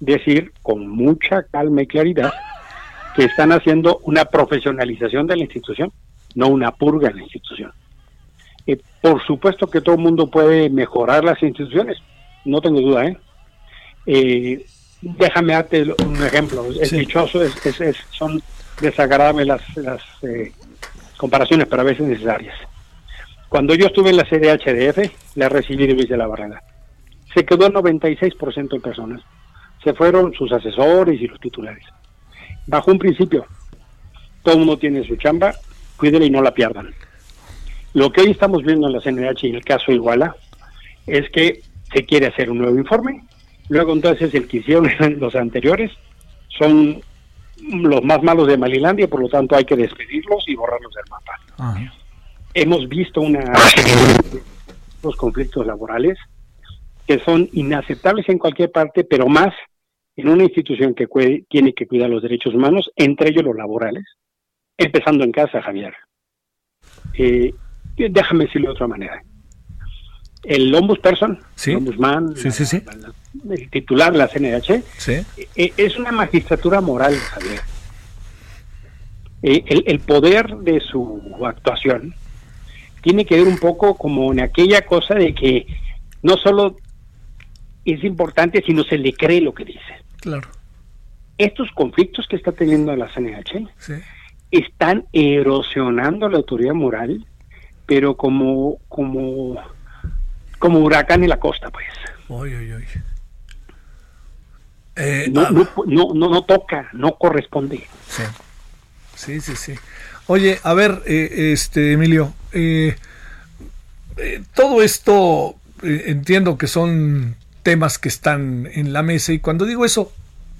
decir con mucha calma y claridad que están haciendo una profesionalización de la institución, no una purga en la institución. Eh, por supuesto que todo el mundo puede mejorar las instituciones, no tengo duda, ¿eh? eh déjame darte un ejemplo, es Sí. dichoso, es, es- es- son desagradables las, las eh, comparaciones, pero a veces necesarias. Cuando yo estuve en la CDHDF, la recibí de Luis de la Barrera. Se quedó el 96% de personas. Se fueron sus asesores y los titulares. Bajo un principio, todo mundo tiene su chamba, cuídela y no la pierdan. Lo que hoy estamos viendo en la CNH y el caso Iguala es que se quiere hacer un nuevo informe, luego entonces el que hicieron <laughs> los anteriores son los más malos de Malilandia, por lo tanto hay que despedirlos y borrarlos del mapa hemos visto una los conflictos laborales que son inaceptables en cualquier parte, pero más en una institución que tiene que cuidar los derechos humanos, entre ellos los laborales, empezando en casa, Javier. Eh, déjame decirlo de otra manera. El ombudsperson, Sí. el ombudsman, Sí, sí, sí. la- la- el titular de la CNH, Sí. eh, es una magistratura moral, Javier. Eh, el, el poder de su actuación tiene que ver un poco como en aquella cosa de que no solo es importante, sino se le cree lo que dice. Claro. Estos conflictos que está teniendo la CNH Sí. están erosionando la autoridad moral, pero como como como huracán en la costa, pues. Oy, oy, oy. Eh, No, ah, no, no, no, no toca, no corresponde. Sí. Sí, sí, sí. Oye, a ver, eh, este, Emilio, eh, eh, todo esto entiendo que son temas que están en la mesa y cuando digo eso,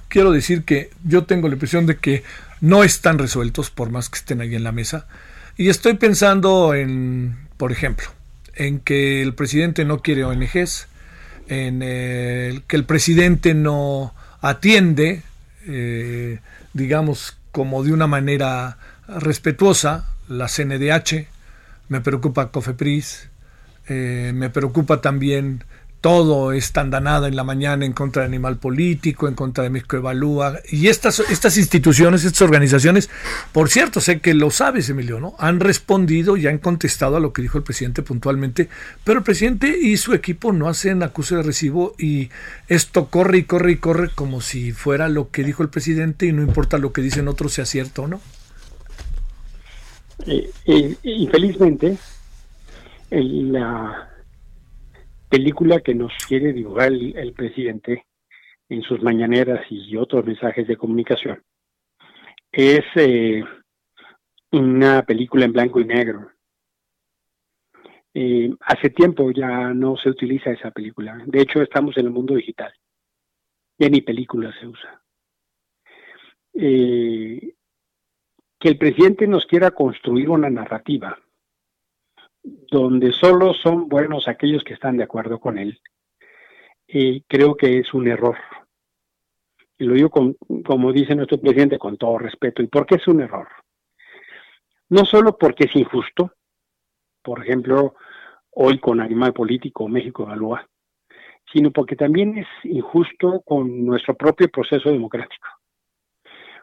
quiero decir que yo tengo la impresión de que no están resueltos por más que estén ahí en la mesa. Y estoy pensando en, por ejemplo, en que el presidente no quiere ONGs, en que el presidente no atiende eh, digamos, como de una manera respetuosa, la CNDH, me preocupa Cofepris, eh, me preocupa también todo esta andanada en la mañana en contra de Animal Político, en contra de México Evalúa. Y estas, estas instituciones, estas organizaciones, por cierto, sé que lo sabes, Emilio, ¿no? Han respondido y han contestado a lo que dijo el presidente puntualmente, pero el presidente y su equipo no hacen acuse de recibo y esto corre y corre y corre como si fuera lo que dijo el presidente y no importa lo que dicen otros sea cierto o no. Eh, eh, infelizmente, la película que nos quiere dibujar el, presidente en sus mañaneras y otros mensajes de comunicación es eh, una película en blanco y negro. Eh, hace tiempo ya no se utiliza esa película. De hecho, estamos en el mundo digital. Ya ni película se usa. Eh, que el presidente nos quiera construir una narrativa donde solo son buenos aquellos que están de acuerdo con él, y creo que es un error. Y lo digo como dice nuestro presidente con todo respeto. ¿Y por qué es un error? No solo porque es injusto, por ejemplo, hoy con Animal Político México Evalúa, sino porque también es injusto con nuestro propio proceso democrático.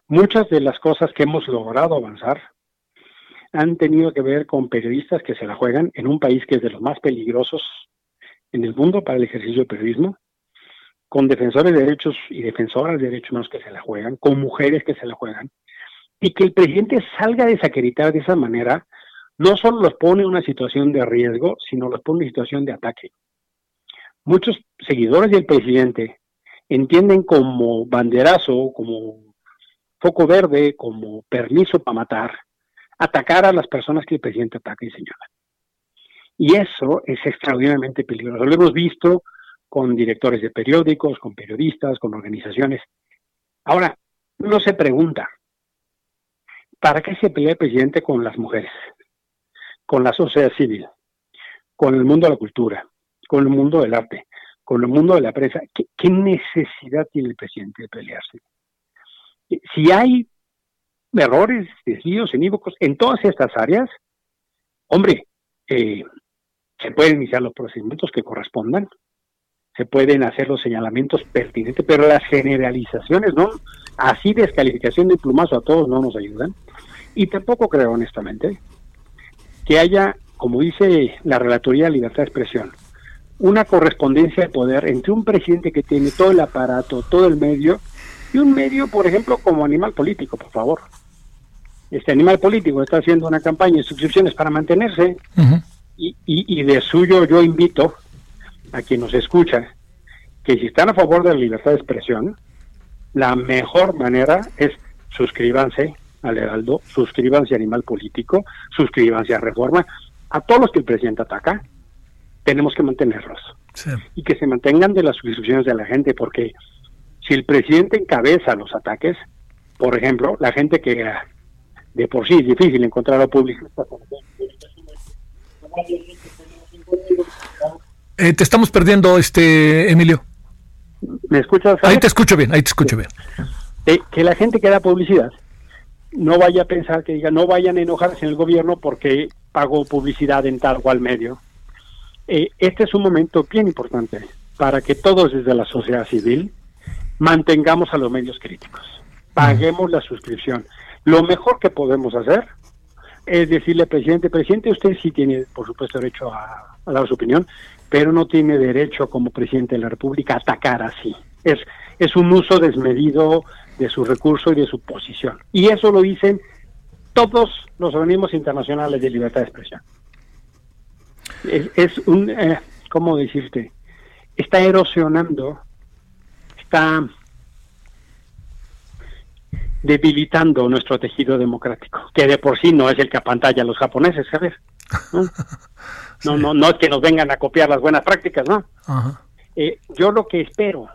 Muchas de las cosas que hemos logrado avanzar han tenido que ver con periodistas que se la juegan en un país que es de los más peligrosos en el mundo para el ejercicio del periodismo, con defensores de derechos y defensoras de derechos humanos que se la juegan, con mujeres que se la juegan, y que el presidente salga a desacreditar de esa manera, no solo los pone en una situación de riesgo, sino los pone en una situación de ataque. Muchos seguidores del presidente entienden como banderazo, como foco verde, como permiso para matar, atacar a las personas que el presidente ataca y señala. Y eso es extraordinariamente peligroso. Lo hemos visto con directores de periódicos, con periodistas, con organizaciones. Ahora, uno se pregunta, ¿para qué se pelea el presidente con las mujeres, con la sociedad civil, con el mundo de la cultura, con el mundo del arte, con el mundo de la prensa? ¿Qué, qué necesidad tiene el presidente de pelearse? Si hay errores, desvíos, equívocos en todas estas áreas, hombre, eh, se pueden iniciar los procedimientos que correspondan, se pueden hacer los señalamientos pertinentes, pero las generalizaciones, ¿no? Así descalificación de plumazo a todos no nos ayudan. Y tampoco creo, honestamente, que haya, como dice la Relatoría de Libertad de Expresión, una correspondencia de poder entre un presidente que tiene todo el aparato, todo el medio, y un medio, por ejemplo, como animal político, por favor este animal político está haciendo una campaña de suscripciones para mantenerse y, y, de suyo yo invito a quien nos escucha que si están a favor de la libertad de expresión, la mejor manera es suscríbanse al Heraldo, suscríbanse a Animal Político, suscríbanse a Reforma, a todos los que el presidente ataca, tenemos que mantenerlos. Y que se mantengan de las suscripciones de la gente, porque si el presidente encabeza los ataques, por ejemplo, la gente que de por sí es difícil encontrar a publicistas. Eh, te estamos perdiendo, este Emilio. ¿Me escuchas? Ahí te escucho bien, ahí te escucho bien. Eh, que la gente que da publicidad no vaya a pensar que diga, no vayan a enojarse en el gobierno porque pago publicidad en tal o cual medio. Eh, este es un momento bien importante para que todos desde la sociedad civil mantengamos a los medios críticos, paguemos la suscripción. Lo mejor que podemos hacer es decirle al presidente, presidente, usted sí tiene, por supuesto, derecho a, dar su opinión, pero no tiene derecho como presidente de la República a atacar así. Es, es un uso desmedido de su recurso y de su posición. Y eso lo dicen todos los organismos internacionales de libertad de expresión. Es, es un, eh, ¿cómo decirte? Está erosionando, está debilitando nuestro tejido democrático, que de por sí no es el que apantalla a los japoneses, ¿sabes? ¿No? <laughs> no, no, es que nos vengan a copiar las buenas prácticas, ¿no? Eh, yo lo que espero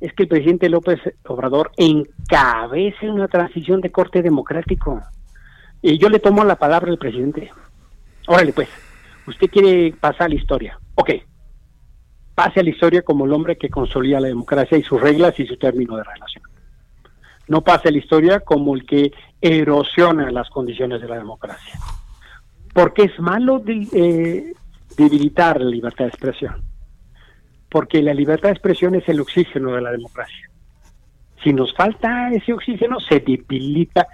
es que el presidente López Obrador encabece una transición de corte democrático. Y yo le tomo la palabra al presidente. Órale, pues, usted quiere pasar a la historia. Ok, pase a la historia como el hombre que consolida la democracia y sus reglas y su término de relación no pase la historia como el que erosiona las condiciones de la democracia. Porque es malo eh, debilitar la libertad de expresión. Porque la libertad de expresión es el oxígeno de la democracia. Si nos falta ese oxígeno, se debilita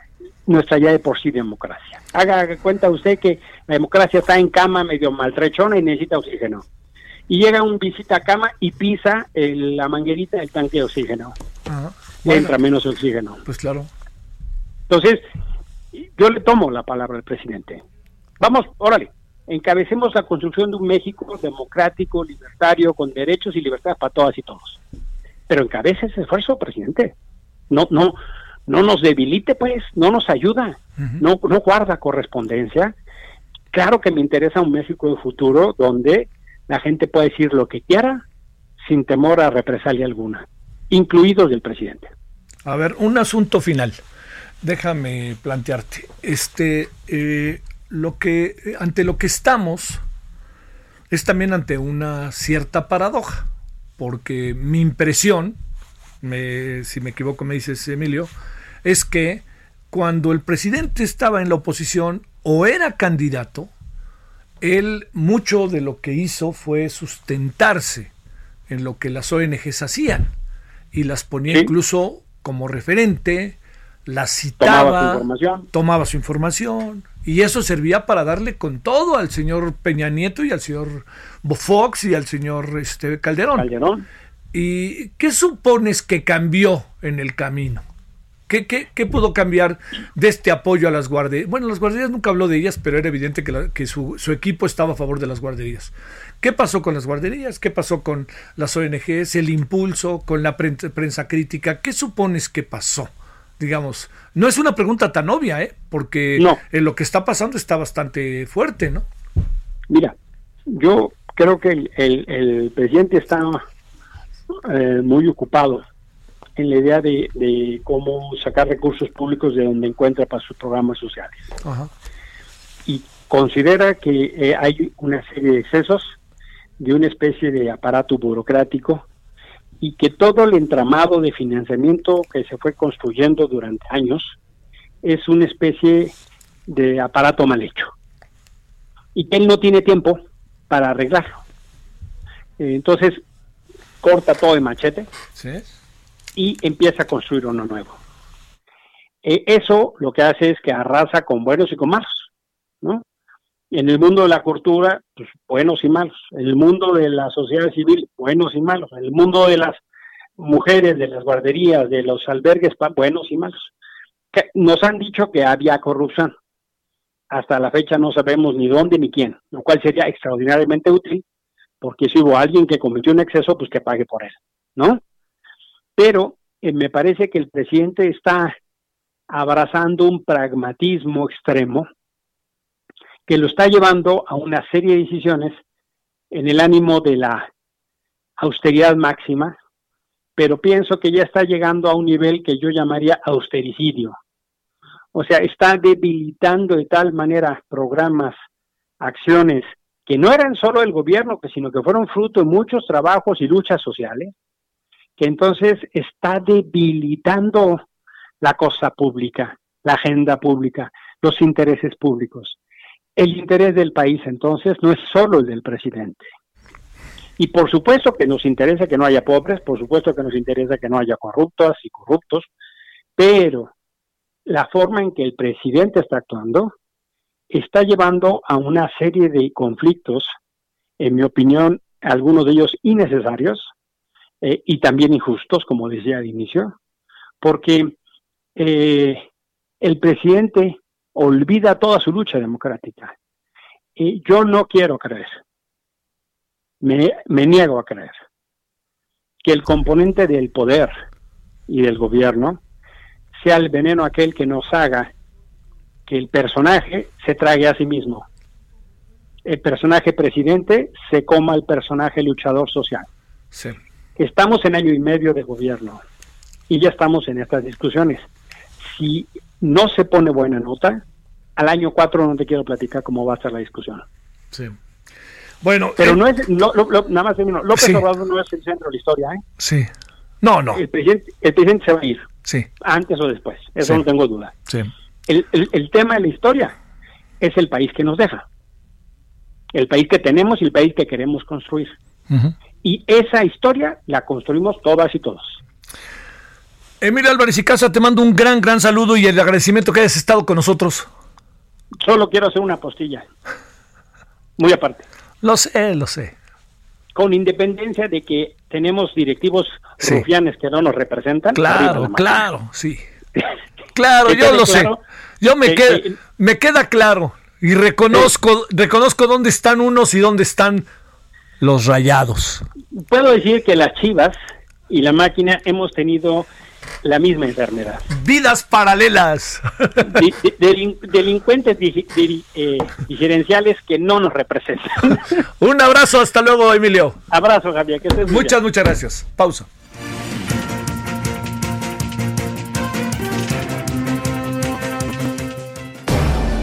nuestra ya de por sí democracia. Haga cuenta usted que la democracia está en cama medio maltrechona y necesita oxígeno. Y llega un visita a cama y pisa la manguerita del tanque de oxígeno. Entra menos oxígeno. Pues claro. Entonces, yo le tomo la palabra al presidente. Vamos, órale, encabecemos la construcción de un México democrático, libertario, con derechos y libertades para todas y todos. Pero encabece ese esfuerzo, presidente. No, no, no nos debilite, pues, no nos ayuda, no, no guarda correspondencia. Claro que me interesa un México de futuro donde la gente pueda decir lo que quiera sin temor a represalia alguna, incluidos del presidente. A ver, un asunto final. Déjame plantearte. Este, eh, lo que, ante lo que estamos, es también ante una cierta paradoja, porque mi impresión, me, si me equivoco me dices Emilio, es que cuando el presidente estaba en la oposición o era candidato, él mucho de lo que hizo fue sustentarse en lo que las ONGs hacían y las ponía incluso como referente, las citaba, tomaba su, información y eso servía para darle con todo al señor Peña Nieto y al señor Fox y al señor este, Calderón. Calderón. ¿Y qué supones que cambió en el camino? ¿Qué, qué, pudo cambiar de este apoyo a las guarderías? Bueno, las guarderías nunca habló de ellas, pero era evidente que, que su, su, equipo estaba a favor de las guarderías. ¿Qué pasó con las guarderías? ¿Qué pasó con las ONGs? ¿El impulso? ¿Con la prensa, crítica? ¿Qué supones que pasó? Digamos, no es una pregunta tan obvia, ¿eh? Porque en lo que está pasando está bastante fuerte, ¿no? Mira, yo creo que el, el, presidente está eh, muy ocupado en la idea de, cómo sacar recursos públicos de donde encuentra para sus programas sociales. Y considera que eh, hay una serie de excesos de una especie de aparato burocrático y que todo el entramado de financiamiento que se fue construyendo durante años es una especie de aparato mal hecho y que él no tiene tiempo para arreglarlo. Eh, entonces, corta todo de machete. ¿Sí? Y empieza a construir uno nuevo. Eh, eso lo que hace es que arrasa con buenos y con malos, ¿no? En el mundo de la cultura, pues buenos y malos. En el mundo de la sociedad civil, buenos y malos. En el mundo de las mujeres, de las guarderías, de los albergues, buenos y malos. nos han dicho que había corrupción. Hasta la fecha no sabemos ni dónde ni quién, lo cual sería extraordinariamente útil, porque si hubo alguien que cometió un exceso, pues que pague por él, ¿no? Pero eh, me parece que el presidente está abrazando un pragmatismo extremo que lo está llevando a una serie de decisiones en el ánimo de la austeridad máxima, pero pienso que ya está llegando a un nivel que yo llamaría austericidio. O sea, está debilitando de tal manera programas, acciones que no eran solo del gobierno, sino que fueron fruto de muchos trabajos y luchas sociales, que entonces está debilitando la cosa pública, la agenda pública, los intereses públicos. El interés del país entonces no es solo el del presidente. Y por supuesto que nos interesa que no haya pobres, por supuesto que nos interesa que no haya corruptos y corruptos, pero la forma en que el presidente está actuando está llevando a una serie de conflictos, en mi opinión, algunos de ellos innecesarios, eh, y también injustos, como decía al inicio, porque eh, el presidente olvida toda su lucha democrática. Y yo no quiero creer, me, me niego a creer, que el componente del poder y del gobierno sea el veneno aquel que nos haga que el personaje se trague a sí mismo. El personaje presidente se coma al personaje luchador social. Sí. Estamos en año y medio de gobierno y ya estamos en estas discusiones. Si no se pone buena nota, al año cuatro no te quiero platicar cómo va a estar la discusión. Sí. Bueno, pero eh, no es, nada más López Obrador no es el centro de la historia, ¿eh? Sí. No, no. El presidente, el presidente se va a ir. Sí. Antes o después, eso Sí. no tengo duda. Sí. El, el- el tema de la historia es el país que nos deja. El país que tenemos y el país que queremos construir. Ujú. Y esa historia la construimos todas y todos. Emilio Álvarez y Casa, te mando un gran, gran saludo y el agradecimiento que hayas estado con nosotros. Solo quiero hacer una postilla. Muy aparte. Lo sé, lo sé. Con independencia de que tenemos directivos Sí. rufianes que no nos representan. Claro, claro, sí. <laughs> Claro, yo lo claro sé. Yo me, que- queda, que- me queda claro y reconozco, reconozco dónde están unos y dónde están los rayados. Puedo decir que las chivas y la máquina hemos tenido la misma enfermedad. Vidas paralelas. Di- di- delin- delincuentes digi- diri- eh, diferenciales que no nos representan. <laughs> Un abrazo, hasta luego, Emilio. Abrazo, Javier. Que estés Muchas, bien. muchas gracias. Pausa.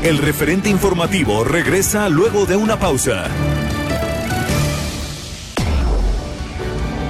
El referente informativo regresa luego de una pausa.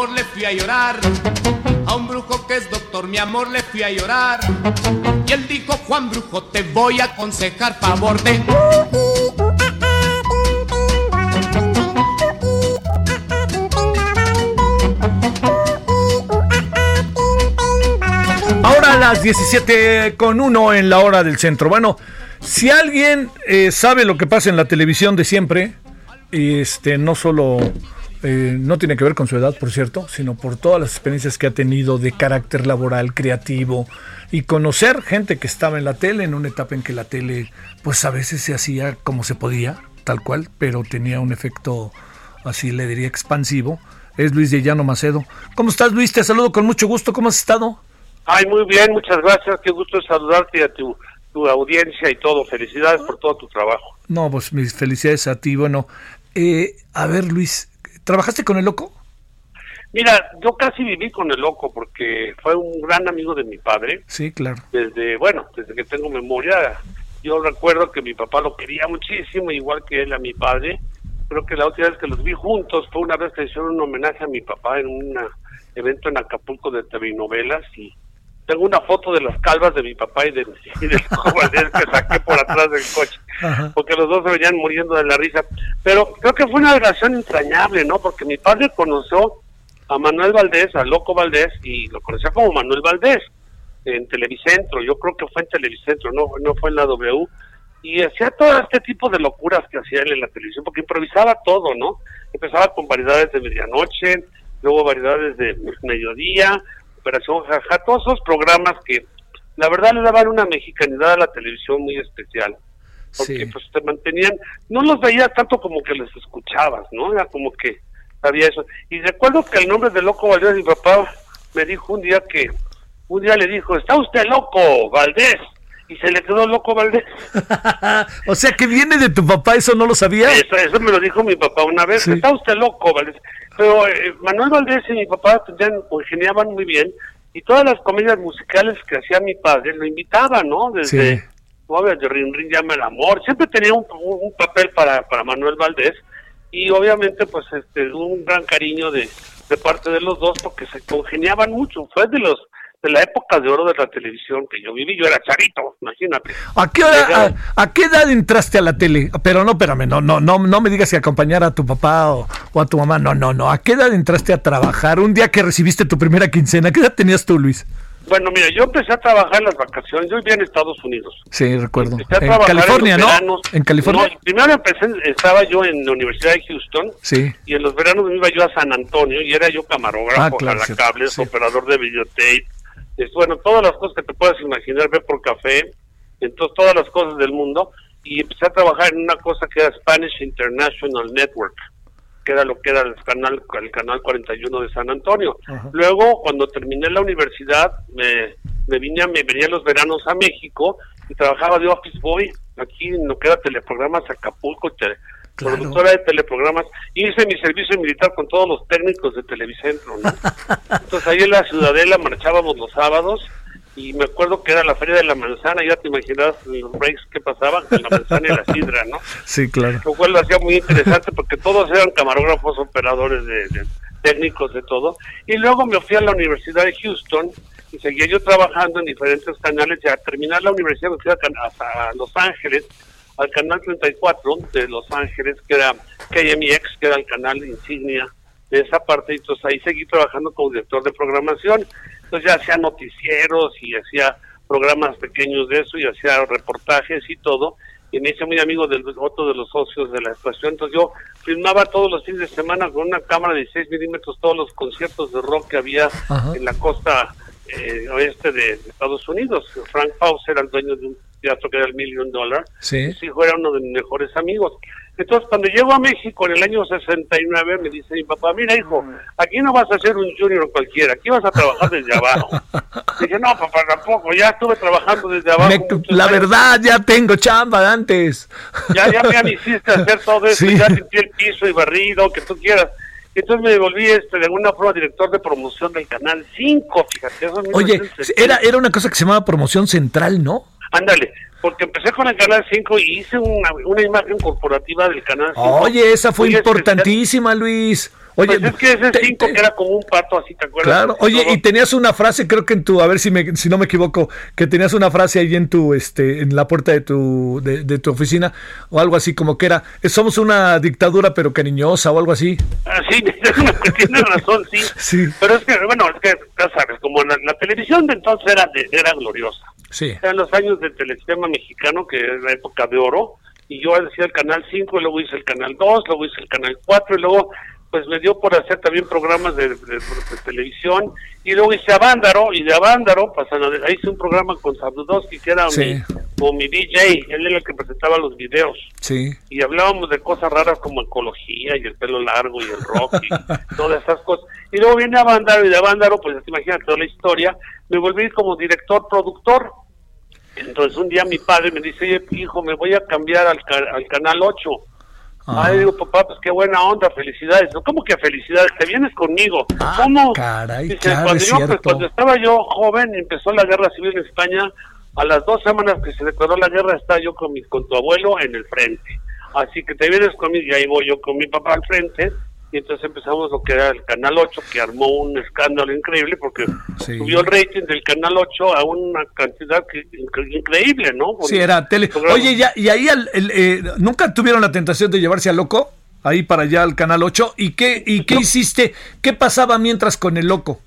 Amor, le fui a llorar. A un brujo que es doctor, mi amor, le fui a llorar. Y él dijo, Juan Brujo, te voy a aconsejar favor de... Ahora a las 17 con 1 en la hora del centro. Bueno, si alguien eh, sabe lo que pasa en la televisión de siempre, este, no solo eh, no tiene que ver con su edad, por cierto, sino por todas las experiencias que ha tenido de carácter laboral, creativo y conocer gente que estaba en la tele en una etapa en que la tele, pues a veces se hacía como se podía, tal cual, pero tenía un efecto así le diría expansivo. Es Luis de Llano Macedo. ¿Cómo estás, Luis? Te saludo con mucho gusto. ¿Cómo has estado? Ay, muy bien, muchas gracias. Qué gusto saludarte y a tu, tu audiencia y todo. Felicidades por todo tu trabajo. No, pues mis felicidades a ti. Bueno, eh, a ver, Luis, ¿trabajaste con el loco? Mira, yo casi viví con el loco porque fue un gran amigo de mi padre. Sí, claro. Desde, bueno, desde que tengo memoria, yo recuerdo que mi papá lo quería muchísimo, igual que él a mi padre. Creo que la última vez que los vi juntos fue una vez que hicieron un homenaje a mi papá en un evento en Acapulco de telenovelas y tengo una foto de las calvas de mi papá y, de, y del <laughs> Valdés que saqué por atrás del coche. Ajá. porque los dos se venían muriendo de la risa. Pero creo que fue una relación entrañable, ¿no? Porque mi padre conoció a Manuel Valdés, a Loco Valdés, y lo conocía como Manuel Valdés en Televicentro. Yo creo que fue en Televicentro, no, no fue en la W. Y hacía todo este tipo de locuras que hacía él en la televisión, porque improvisaba todo, ¿no? Empezaba con variedades de medianoche, luego variedades de mediodía, Operación Jaja, todos esos programas que la verdad le daban una mexicanidad a la televisión muy especial porque Sí. pues te mantenían, no los veías tanto como que les escuchabas, ¿no? Era como que había eso. Y recuerdo que el nombre de Loco Valdés, mi papá me dijo un día que, un día le dijo, está usted loco, Valdés, y se le quedó loco Valdés. <laughs> o sea, que viene de tu papá, eso no lo sabía. Eso, eso me lo dijo mi papá una vez, Sí. está usted loco, Valdés. Pero eh, Manuel Valdés y mi papá tenían, congeniaban muy bien, y todas las comedias musicales que hacía mi padre lo invitaban, ¿no? Desde Sí. obvio, de Rin Rin llama el amor, siempre tenía un, un- papel para, para Manuel Valdés, y obviamente pues este un gran cariño de, de parte de los dos porque se congeniaban mucho, fue de los de la época de oro de la televisión que yo viví, yo era charito, imagínate. ¿A qué, hora, a, a qué edad entraste a la tele? Pero no, espérame, no, no, no, no me digas que acompañar a tu papá o, o a tu mamá. No, no, no. ¿A qué edad entraste a trabajar? Un día que recibiste tu primera quincena. ¿Qué edad tenías tú, Luis? Bueno, mira, yo empecé a trabajar en las vacaciones, yo vivía en Estados Unidos. Sí, recuerdo. Empecé a En California, ¿no? veranos. En California. No, primero empecé, estaba yo en la Universidad de Houston, Sí. y en los veranos me iba yo a San Antonio y era yo camarógrafo, Ah, claro, sí. operador de videotape, es, bueno, todas las cosas que te puedas imaginar, ver por café, entonces todas las cosas del mundo y empecé a trabajar en una cosa que era Spanish International Network. Que era lo que era el canal, el canal 41 de San Antonio. Luego, cuando terminé la universidad, me, me vine a, me venía los veranos a México y trabajaba de office boy aquí en lo que era teleprogramas Acapulco, productora de teleprogramas, hice mi servicio militar con todos los técnicos de Televicentro. <laughs> Entonces ahí en la Ciudadela marchábamos los sábados y me acuerdo que era la Feria de la Manzana, ya te imaginas los breaks que pasaban con la manzana y la sidra, ¿no? <laughs> Sí, claro. Lo cual lo hacía muy interesante porque todos eran camarógrafos, operadores de, técnicos de todo. Y luego me fui a la Universidad de Houston y seguía yo trabajando en diferentes canales. Ya al terminar la universidad me fui a, Los Ángeles, al canal 34 de Los Ángeles, que era KMX, que era el canal insignia de esa parte. Y entonces ahí seguí trabajando como director de programación. Entonces ya hacía noticieros y hacía programas pequeños de eso y hacía reportajes y todo. Y me hice muy amigo del otro de los socios de la estación. Entonces yo filmaba todos los fines de semana con una cámara de 16 milímetros todos los conciertos de rock que había en la costa eh, oeste de, Estados Unidos. Frank Paus era el dueño de un teatro que era el Million Dollar. Sí. Su hijo era uno de mis mejores amigos. Entonces, cuando llego a México en el año 69, me dice mi papá, mira hijo, aquí no vas a ser un junior cualquiera, aquí vas a trabajar desde abajo. <laughs> Dije, no, papá, tampoco, ya estuve trabajando desde abajo. la verdad, ya tengo chamba de antes. Ya, ya me hiciste hacer todo eso, ya sentí el piso y barrido, que tú quieras. Entonces me devolví este, de alguna forma director de promoción del Canal 5, fíjate. Oye, era, era una cosa que se llamaba promoción central, ¿no? Ándale, porque empecé con el Canal 5 y hice una, una imagen corporativa del Canal 5. Oye, esa fue importantísima, Luis. Oye, pues es que ese 5 que era como un pato así, ¿te acuerdas? Claro, oye, y tenías una frase, creo que en tu, a ver si me, si no me equivoco, que tenías una frase ahí en tu, este, en la puerta de tu, de, tu oficina, o algo así como que era, somos una dictadura pero cariñosa o algo así. Ah, sí, <laughs> tienes razón, sí. sí. Pero es que, bueno, es que, ya sabes, como la, la televisión de entonces era, era gloriosa. Sí. Eran los años del telesistema mexicano, que es la época de oro, y yo decía el canal 5, y luego hice el canal 2, luego hice el canal 4, y luego pues me dio por hacer también programas de, televisión y luego hice Avándaro y de Avándaro pasan ahí hice un programa con Sabludowski que era mi, como mi DJ, él era el que presentaba los videos. Sí. y hablábamos de cosas raras como ecología y el pelo largo y el rock y <laughs> todas esas cosas. Y luego viene Avándaro y de Avándaro pues imagínate toda la historia me volví como director productor. Entonces un día mi padre me dice oye hijo me voy a cambiar al, al canal 8 Ay, digo, papá, pues qué buena onda, felicidades. ¿Cómo que felicidades? Te vienes conmigo. Ah, ¿Cómo? Caray, Dice, cuando, pues, cuando estaba yo joven, empezó la guerra civil en España, a las dos semanas que se declaró la guerra, estaba yo con, mi, con tu abuelo en el frente. Así que te vienes conmigo y ahí voy yo con mi papá al frente y entonces empezamos lo que era el Canal 8, que armó un escándalo increíble porque subió el rating del Canal 8 a una cantidad increíble, ¿no? sí, era tele. Oye, ya, y ahí eh, nunca tuvieron la tentación de llevarse a Loco, ahí para allá al Canal 8, ¿y qué, y qué hiciste? ¿Qué pasaba mientras con el Loco?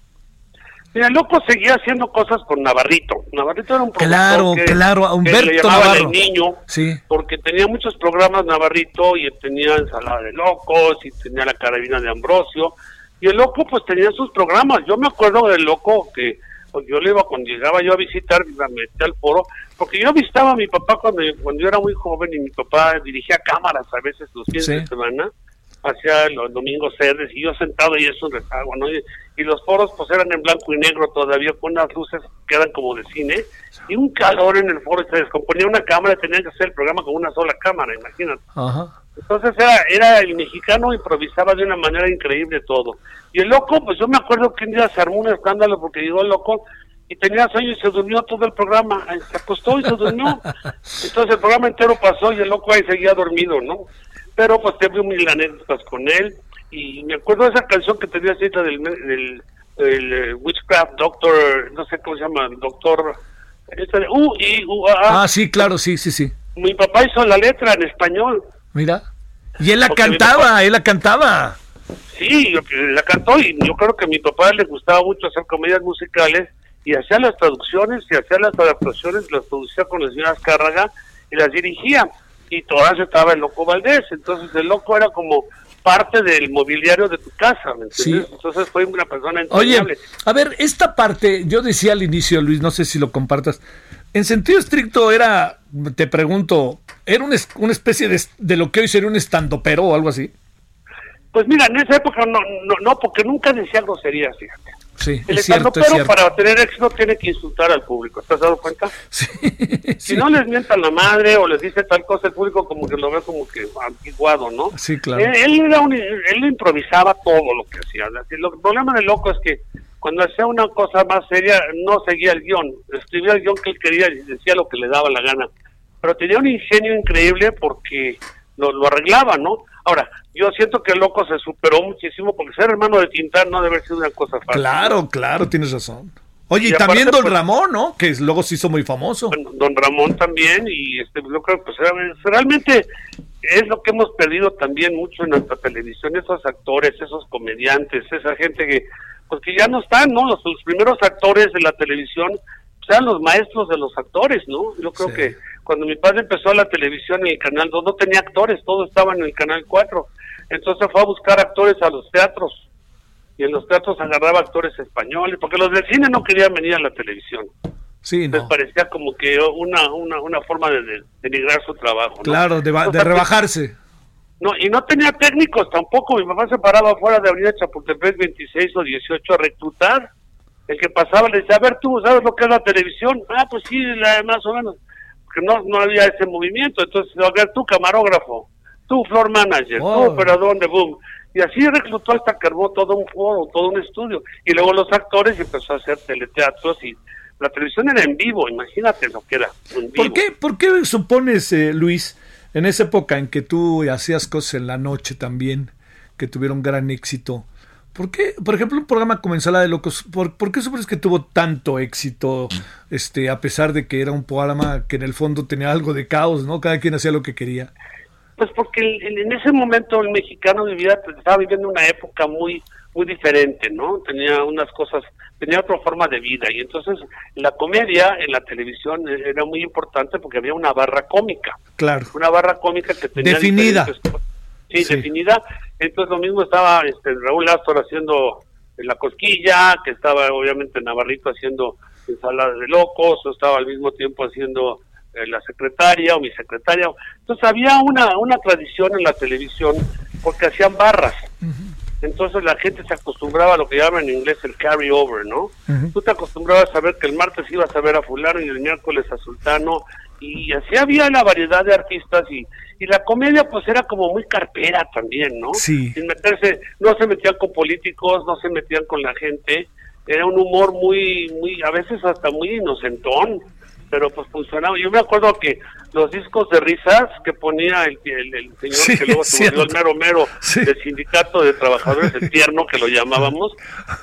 Mira, Loco seguía haciendo cosas con Navarrito. Navarrito era un Claro, claro, a Humberto que le Navarro. El niño, sí. porque tenía muchos programas Navarrito y tenía Ensalada de Locos y tenía La Carabina de Ambrosio. Y el Loco pues tenía sus programas. Yo me acuerdo del Loco que pues, yo le iba, cuando llegaba yo a visitar, me metí al foro, porque yo visitaba a mi papá cuando, cuando yo era muy joven y mi papá dirigía cámaras a veces los fines de semana hacia los domingos sedes y yo sentado y eso les hago, ¿no? Y, los foros pues eran en blanco y negro todavía con unas luces que eran como de cine y un calor en el foro, se descomponía una cámara y tenían que hacer el programa con una sola cámara, imagínate. Entonces era, era el mexicano improvisaba de una manera increíble todo. Y el loco, pues yo me acuerdo que un día se armó un escándalo porque llegó el loco y tenía sueño y se durmió todo el programa, se acostó y se durmió. Entonces el programa entero pasó y el loco ahí seguía dormido, ¿no? pero pues tengo mil anécdotas con él y me acuerdo de esa canción que tenía cita del, del, eh, Witchcraft Doctor, no sé cómo se llama, Doctor... uh, y, ah, sí, claro, sí, sí, sí. Mi papá hizo la letra en español. Mira. Y él la cantaba, él la cantaba. Sí, la cantó y yo creo que a mi papá le gustaba mucho hacer comedias musicales y hacía las traducciones y hacía las adaptaciones, las producía con la señora Cárraga y las dirigía y todas estaba el Loco Valdés. Entonces el Loco era como parte del mobiliario de tu casa, ¿me entiendes? Entonces fue una persona entrañable. Oye, a ver, esta parte, yo decía al inicio, Luis, no sé si lo compartas, en sentido estricto era, te pregunto, ¿era una, una especie de, de, lo que hoy sería un estandopero o algo así? Pues mira, en esa época no, no, no porque nunca decía groserías, fíjate. Sí, El es cierto, es pero cierto. para tener éxito tiene que insultar al público, ¿estás dado cuenta? Sí, <laughs> Si sí. no les mientan la madre o les dice tal cosa, el público como que lo ve como que antiguado, ¿no? Sí, claro. Él, él era un- él improvisaba todo lo que hacía. El problema del loco es que cuando hacía una cosa más seria, no seguía el guion. Escribía el guion que él quería y decía lo que le daba la gana. Pero tenía un ingenio increíble porque lo, lo arreglaba, ¿no? Ahora, yo siento que el loco se superó muchísimo porque ser hermano de Tintán no debe haber sido una cosa fácil. Claro, claro, tienes razón. Oye, y, Y aparte, también Don pues- Ramón, ¿no? Que luego se hizo muy famoso. Bueno, don Ramón también y este yo creo que pues realmente es lo que hemos perdido también mucho en nuestra televisión esos actores esos comediantes esa gente que pues que ya no están no los, los primeros actores de la televisión pues, eran los maestros de los actores no yo creo Sí. que cuando mi padre empezó la televisión en el canal 2 no tenía actores todo estaba en el canal 4 entonces fue a buscar actores a los teatros y en los teatros agarraba actores españoles porque los del cine no querían venir a la televisión Sí, les parecía como que una una, una forma de, de- denigrar su trabajo. ¿no? Claro, de, de sea, rebajarse. No, y no tenía técnicos tampoco. Mi papá se paraba afuera de Avenida Chapultepec 26 o 18 a reclutar. El que pasaba le decía, a ver, tú sabes lo que es la televisión. Ah, pues sí, la- más o menos. Porque no, no había ese movimiento. Entonces, a ver, tú camarógrafo, tú floor manager, Oh. tú operador de boom. Y así reclutó hasta que armó todo un foro, todo un estudio. Y luego los actores empezó a hacer teleteatros y la televisión era en vivo, imagínate lo que era. En vivo. ¿Por qué, ¿Por qué supones, eh, Luis, en esa época en que tú hacías cosas en la noche también, que tuvieron gran éxito? ¿Por qué, por ejemplo, un programa como Ensalada de Locos, ¿por, por qué supones que tuvo tanto éxito, este, a pesar de que era un programa que en el fondo tenía algo de caos, ¿no? Cada quien hacía lo que quería. Pues porque en, en ese momento el mexicano vivía, pues, estaba viviendo una época muy muy diferente, ¿no? Tenía unas cosas, tenía otra forma de vida y entonces la comedia en la televisión e- era muy importante porque había una barra cómica, Claro. una barra cómica que tenía Definida. Sí, Sí. definida. Entonces lo mismo estaba este Raúl Astor haciendo la cosquilla, que estaba obviamente Navarrito haciendo ensalada de locos, o estaba al mismo tiempo haciendo eh, la secretaria o mi secretaria. Entonces había una, una tradición en la televisión porque hacían barras. Entonces la gente se acostumbraba a lo que llaman en inglés el carry over, ¿no? Tú te acostumbrabas a ver que el martes ibas a ver a fulano y el miércoles a sultano y así había la variedad de artistas y, y la comedia pues era como muy carpera también, ¿no? Sí. Sin meterse, no se metían con políticos, no se metían con la gente, era un humor muy, muy, a veces hasta muy inocentón, pero pues funcionaba. Yo me acuerdo que los discos de risas que ponía el, el, el señor Sí, que luego se volvió el mero mero Sí. del sindicato de trabajadores del tierno que lo llamábamos,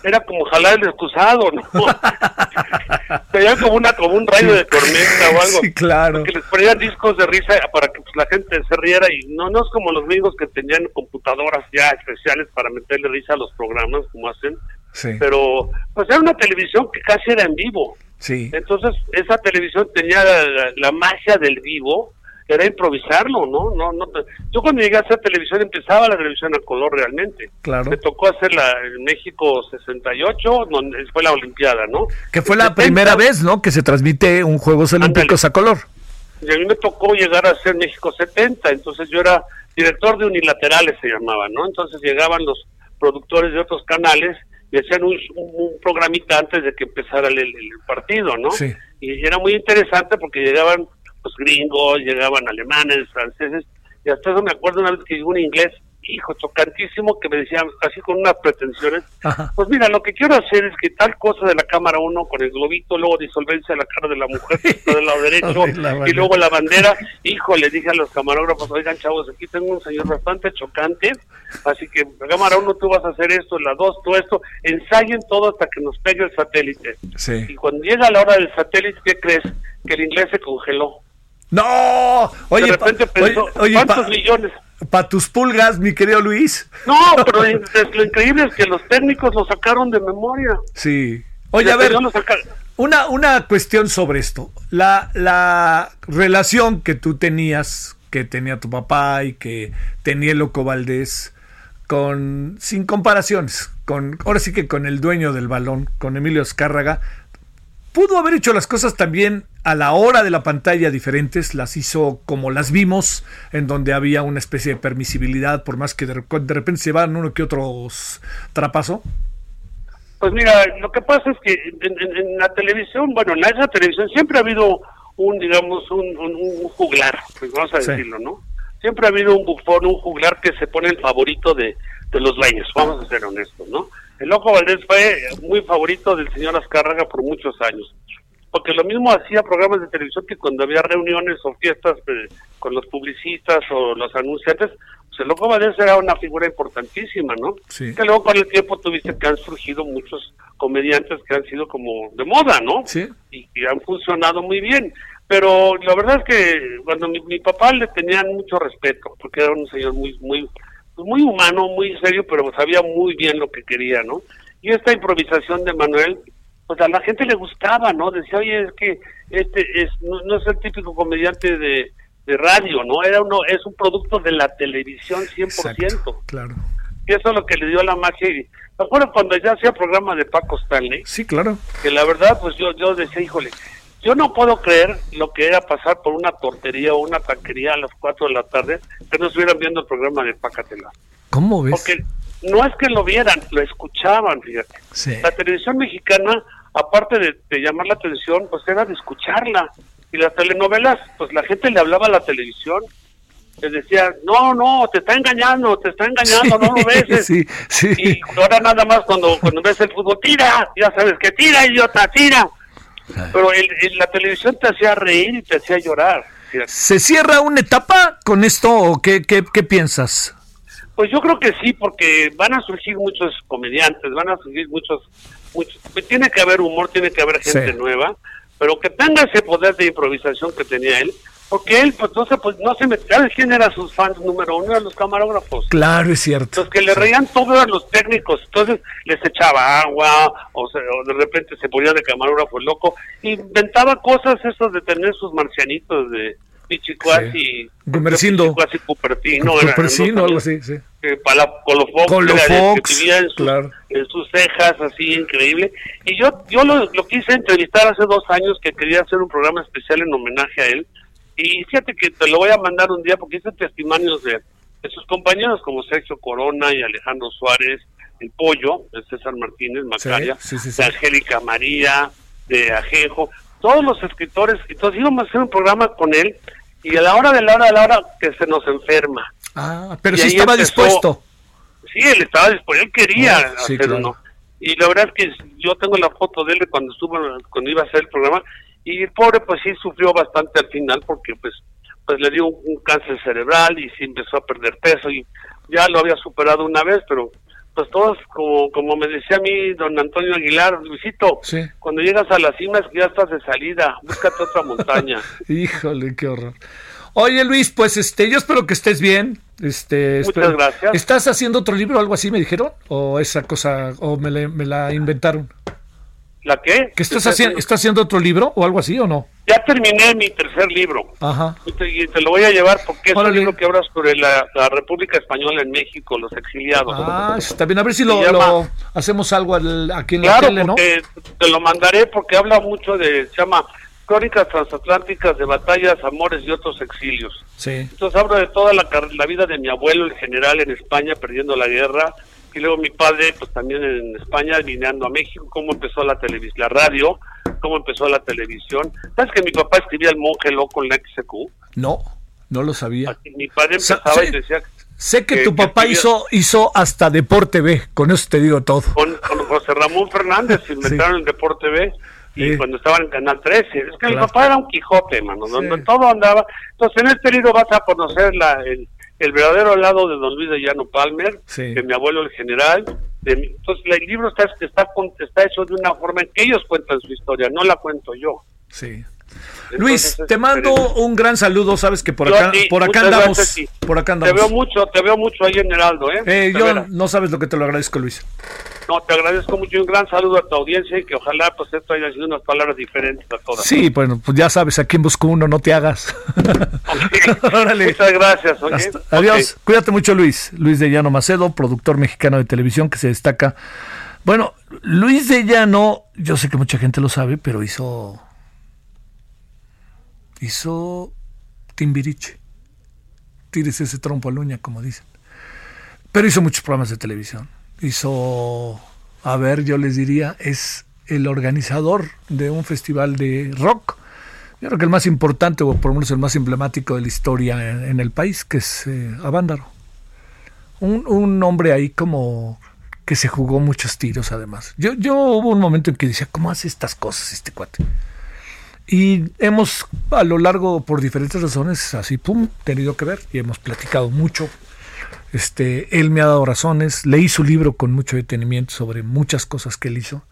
era como jalar el excusado, ¿no? <laughs> Sería como una, como un rayo de tormenta o algo. Sí, claro. Que les ponían discos de risa para que pues, la gente se riera y no, no es como los gringos que tenían computadoras ya especiales para meterle risa a los programas como hacen, Sí. pero pues era una televisión que casi era en vivo. Sí. Entonces, esa televisión tenía la, magia del vivo, era improvisarlo, ¿no? no, no Yo cuando llegué a hacer televisión empezaba la televisión a color realmente. Claro. Me tocó hacer la en México 68, donde fue la Olimpiada, ¿no? Que fue la 70, primera vez, ¿no? Que se transmite un Juegos Olímpicos a color. Y a mí me tocó llegar a ser México 70, entonces yo era director de unilaterales, se llamaba, ¿no? Entonces llegaban los productores de otros canales y hacían un, un- un programita antes de que empezara el, el- el partido, ¿no? Sí. Y era muy interesante porque llegaban los gringos, llegaban alemanes, franceses, y hasta eso me acuerdo una vez que llegó un inglés, hijo, chocantísimo, que me decía, así con unas pretensiones, Ajá. pues mira, lo que quiero hacer es que tal cosa de la cámara 1 con el globito, luego disolvencia de la cara de la mujer <laughs> que está del lado derecho, la y luego la bandera, <laughs> hijo, le dije a los camarógrafos, oigan chavos, aquí tengo un señor bastante chocante, así que la cámara 1 tú vas a hacer esto, la 2 tú esto, ensayen todo hasta que nos pegue el satélite. Y Sí. cuando llega la hora del satélite, ¿qué crees? Que el inglés se congeló. ¡No! Oye, de repente pa- pensó, oye, oye, ¿cuántos pa- millones? pa' tus pulgas, mi querido Luis. No, pero es- lo increíble es que los técnicos lo sacaron de memoria. Sí. Oye, a ver, una, una cuestión sobre esto. La, la relación que tú tenías, que tenía tu papá y que tenía Loco Valdés, con, sin comparaciones, con, ahora sí que con el dueño del balón, con Emilio Azcárraga, pudo haber hecho las cosas también a la hora de la pantalla diferentes, las hizo como las vimos, en donde había una especie de permisibilidad, por más que de, de repente se van uno que otros trapazo? Pues mira, lo que pasa es que en, la televisión, bueno, en esa televisión siempre ha habido un, digamos, un, un, juglar, pues vamos a decirlo, ¿no? Siempre ha habido un bufón, un juglar que se pone el favorito de, de los dueños, vamos a ser honestos, ¿no? El Loco Valdés fue muy favorito del señor Azcárraga por muchos años porque lo mismo hacía programas de televisión que cuando había reuniones o fiestas eh, con los publicistas o los anunciantes, pues el Loco Valdés era una figura importantísima, ¿no? Sí. Que luego con el tiempo tuviste que han surgido muchos comediantes que han sido como de moda, ¿no? Sí. Y que han funcionado muy bien. Pero la verdad es que cuando mi, mi papá le tenían mucho respeto, porque era un señor muy, muy, pues muy humano, muy serio, pero sabía muy bien lo que quería, ¿no? Y esta improvisación de Manuel, pues a la gente le gustaba, ¿no? Decía, oye, es que este es no, es el típico comediante de, de, radio, ¿no? Era uno es un producto de la televisión 100%. claro. Y eso es lo que le dio la magia. Y, me acuerdo cuando ya hacía programa de Paco Stanley. Sí, claro. Que la verdad, pues yo, yo decía, híjole, yo no puedo creer lo que era pasar por una tortería o una taquería a las 4 de la tarde que no estuvieran viendo el programa de Pacatela. ¿Cómo ves? Porque no es que lo vieran, lo escuchaban, fíjate. Sí. La televisión mexicana aparte de, llamar la atención, pues era de escucharla. Y las telenovelas, pues la gente le hablaba a la televisión, les decía, no, no, te está engañando, te está engañando, no lo <laughs> ves. sí, sí. Y ahora nada más cuando, cuando ves el fútbol, tira, ya sabes que tira, idiota, tira. Pero el, la televisión te hacía reír y te hacía llorar. ¿Se cierra una etapa con esto o qué, qué, qué piensas? Pues yo creo que sí, porque van a surgir muchos comediantes, van a surgir muchos tiene que haber humor, tiene que haber gente nueva, pero que tenga ese poder de improvisación que tenía él, porque él pues no se, pues, no se metía, ¿sabes quién era sus fans número uno? Eran los camarógrafos. Claro, es cierto. Los que le reían todo eran los técnicos, entonces les echaba agua, o, de repente se ponía de camarógrafo loco, inventaba cosas esas de tener sus marcianitos de Pichicuasi, Gumercindo, Cupertino, Cupertino, algo así, sí. Para Colofox, Colofox que vivía en, claro. en, sus cejas, así increíble. Y yo yo lo, lo, quise entrevistar hace dos años que quería hacer un programa especial en homenaje a él. Y fíjate que te lo voy a mandar un día porque hice testimonios de, de sus compañeros como Sergio Corona y Alejandro Suárez, el Pollo, de César Martínez, Macaya, de Angélica María, de Ajejo, todos los escritores. Entonces íbamos a hacer un programa con él y a la hora de la hora de la hora que se nos enferma. Ah, pero sí estaba dispuesto. Sí, él estaba dispuesto, él quería hacerlo. Y la verdad es que yo tengo la foto de él cuando estuvo, cuando iba a hacer el programa, y el pobre pues sí sufrió bastante al final porque pues pues le dio un, cáncer cerebral y sí empezó a perder peso y ya lo había superado una vez, pero pues todos, como, como me decía a mí don Antonio Aguilar, Luisito, cuando llegas a la cima es que ya estás de salida, búscate otra montaña. <laughs> Híjole, qué horror. Oye Luis, pues este, yo espero que estés bien. Este, Muchas gracias. ¿Estás haciendo otro libro o algo así, me dijeron? ¿O esa cosa, o me, me la inventaron? ¿La qué? ¿Que estás, haciendo, ¿Estás haciendo otro libro o algo así o no? Ya terminé mi tercer libro. Ajá. Y te, lo voy a llevar porque es un libro que habla sobre la, República Española en México, los exiliados. Ah, está bien. A ver si lo, hacemos algo aquí en la tele, ¿no? te lo mandaré porque habla mucho de, se llama Crónicas Transatlánticas de Batallas, Amores y otros exilios. Sí. Entonces hablo de toda la, la vida de mi abuelo, el general en España, perdiendo la guerra, y luego mi padre, pues también en España, viniendo a México, cómo empezó la televisión, la radio, cómo empezó la televisión. ¿Sabes que mi papá escribía El monje loco en la XQ? No, no lo sabía. mi padre empezaba y decía... Sé que, tu papá hizo hizo hasta Deporte B, con eso te digo todo. Con, José Ramón Fernández inventaron el Deporte B y cuando estaban en Canal 13. Es que mi papá era un Quijote, mano, donde todo andaba. Entonces, en este libro vas a conocer la, el, el verdadero lado de don Luis de Llano Palmer, de mi abuelo el general. De entonces el libro está, está, está hecho de una forma en que ellos cuentan su historia, no la cuento yo. Sí. Luis, te mando un gran saludo, sabes que por acá, por acá andamos, por acá andamos. Te veo mucho, te veo mucho ahí en Heraldo, ¿eh? eh yo no sabes lo que te lo agradezco, Luis. No, te agradezco mucho y un gran saludo a tu audiencia y que ojalá pues esto haya sido unas palabras diferentes a todas. Sí, bueno, pues ya sabes, aquí en Busco Uno, no te hagas. <laughs> Muchas gracias. Adiós, cuídate mucho Luis. Luis de Llano Macedo, productor mexicano de televisión que se destaca. Bueno, Luis de Llano, yo sé que mucha gente lo sabe, pero hizo hizo Timbiriche. Tires ese trompo a uña, como dicen. Pero hizo muchos programas de televisión. Hizo, a ver, yo les diría, es el organizador de un festival de rock. Yo creo que el más importante, o por lo menos el más emblemático de la historia en, el país, que es eh, Avándaro. Un, un hombre ahí como que se jugó muchos tiros además. Yo, yo hubo un momento en que decía, ¿cómo hace estas cosas este cuate? Y hemos, a lo largo, por diferentes razones, así, pum, tenido que ver y hemos platicado mucho. Este, él me ha dado razones, leí su libro con mucho detenimiento sobre muchas cosas que él hizo.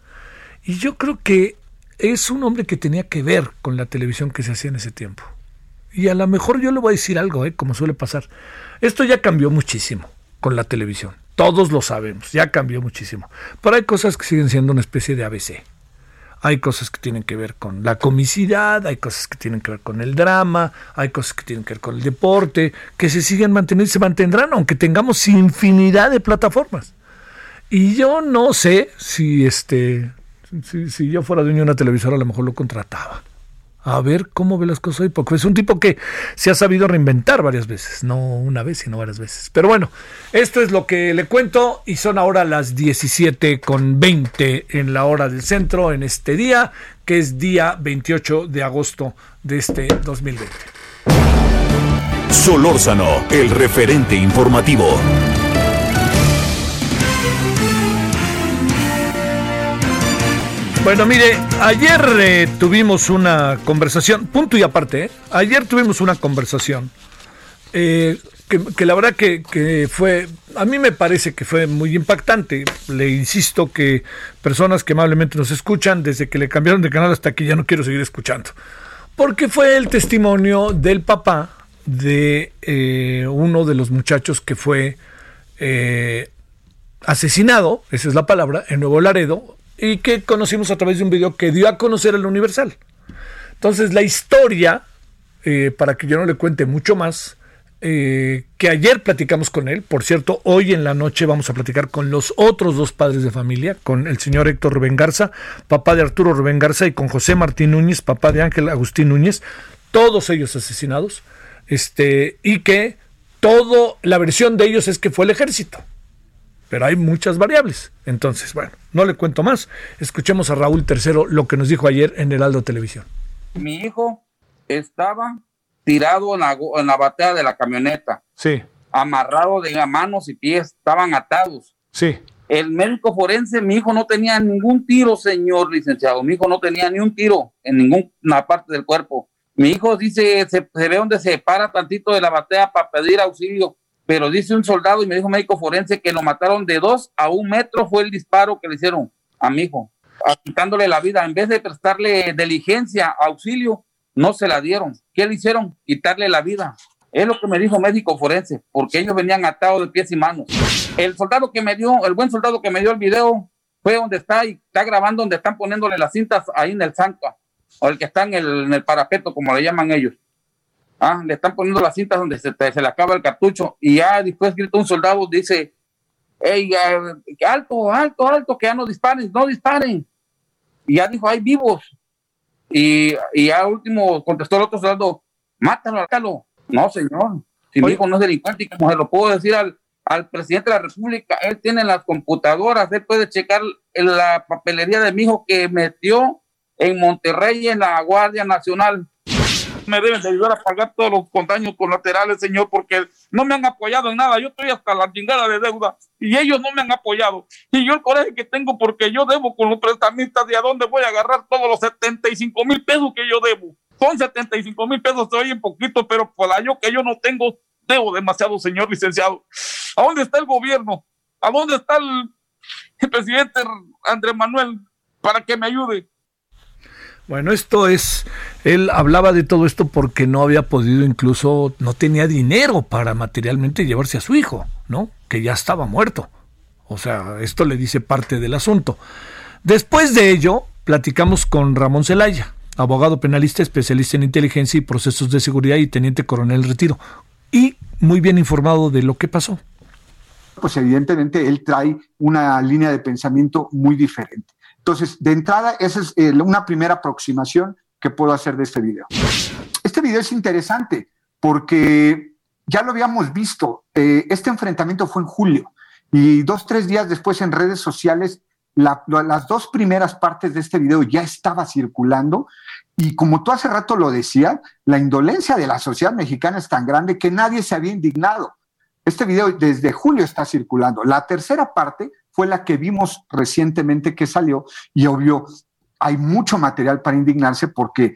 Y yo creo que es un hombre que tenía que ver con la televisión que se hacía en ese tiempo. Y a lo mejor yo le voy a decir algo, ¿eh? como suele pasar. Esto ya cambió muchísimo con la televisión. Todos lo sabemos, ya cambió muchísimo. Pero hay cosas que siguen siendo una especie de ABC. Hay cosas que tienen que ver con la comicidad, hay cosas que tienen que ver con el drama, hay cosas que tienen que ver con el deporte, que se siguen manteniendo y se mantendrán, aunque tengamos infinidad de plataformas. Y yo no sé si este si, si yo fuera dueño de una televisora a lo mejor lo contrataba a ver cómo ve las cosas hoy, porque es un tipo que se ha sabido reinventar varias veces, no una vez, sino varias veces. Pero bueno, esto es lo que le cuento y son ahora las 17 con 20 en la hora del centro en este día, que es día 28 de agosto de este 2020. Solórzano, el referente informativo. Bueno, mire, ayer eh, tuvimos una conversación, punto y aparte, ¿eh? ayer tuvimos una conversación eh, que, la verdad que, fue, a mí me parece que fue muy impactante. Le insisto que personas que amablemente nos escuchan, desde que le cambiaron de canal hasta aquí ya no quiero seguir escuchando. Porque fue el testimonio del papá de uno de los muchachos que fue asesinado, esa es la palabra, en Nuevo Laredo, y que conocimos a través de un video que dio a conocer el Universal. Entonces la historia, eh, para que yo no le cuente mucho más, eh, que ayer platicamos con él, por cierto, hoy en la noche vamos a platicar con los otros dos padres de familia, con el señor Héctor Rubén Garza, papá de Arturo Rubén Garza, y con José Martín Núñez, papá de Ángel Agustín Núñez, todos ellos asesinados, este, y que todo, la versión de ellos es que fue el ejército pero hay muchas variables. Entonces, bueno, no le cuento más. Escuchemos a Raúl Tercero lo que nos dijo ayer en el Aldo Televisión. Mi hijo estaba tirado en la, en la batea de la camioneta. Sí. Amarrado de manos y pies, estaban atados. Sí. El médico forense, mi hijo no tenía ningún tiro, señor licenciado. Mi hijo no tenía ni un tiro en ninguna parte del cuerpo. Mi hijo dice, se, se ve donde se para tantito de la batea para pedir auxilio pero dice un soldado y me dijo médico forense que lo mataron de dos a un metro fue el disparo que le hicieron a mi hijo, quitándole la vida. En vez de prestarle diligencia, auxilio, no se la dieron. ¿Qué le hicieron? Quitarle la vida. Es lo que me dijo médico forense, porque ellos venían atados de pies y manos. El soldado que me dio, el buen soldado que me dio el video, fue donde está y está grabando donde están poniéndole las cintas ahí en el santo, o el que está en el, en el parapeto, como le llaman ellos. Ah, le están poniendo las cintas donde se, se, le acaba el cartucho y ya después grita un soldado, dice, hey, alto, alto, alto, que ya no disparen, no disparen. Y ya dijo, hay vivos. Y, y ya último contestó el otro soldado, mátalo, mátalo. No, señor, si mi hijo no es delincuente, y como se lo puedo decir al, al presidente de la República, él tiene las computadoras, él puede checar la papelería de mi hijo que metió en Monterrey en la Guardia Nacional me deben de ayudar a pagar todos los daños colaterales, señor, porque no me han apoyado en nada. Yo estoy hasta la chingada de deuda y ellos no me han apoyado. Y yo el coraje que tengo porque yo debo con los prestamistas de a dónde voy a agarrar todos los 75 mil pesos que yo debo. Son 75 mil pesos, se oyen poquito, pero por la yo que yo no tengo, debo demasiado, señor licenciado. ¿A dónde está el gobierno? ¿A dónde está el, el presidente Andrés Manuel para que me ayude? Bueno, esto es, él hablaba de todo esto porque no había podido incluso, no tenía dinero para materialmente llevarse a su hijo, ¿no? Que ya estaba muerto. O sea, esto le dice parte del asunto. Después de ello, platicamos con Ramón Zelaya, abogado penalista, especialista en inteligencia y procesos de seguridad y teniente coronel retiro, y muy bien informado de lo que pasó. Pues evidentemente él trae una línea de pensamiento muy diferente. Entonces, de entrada, esa es eh, una primera aproximación que puedo hacer de este video. este video es interesante porque ya lo habíamos visto. Eh, este enfrentamiento fue en julio y dos, tres días después en redes sociales, las dos primeras partes de este video ya estaba circulando y como tú hace rato lo decías, la indolencia de la sociedad mexicana es tan grande que nadie se había indignado. Este video desde julio está circulando. La tercera parte fue la que vimos recientemente que salió y obvio hay mucho material para indignarse porque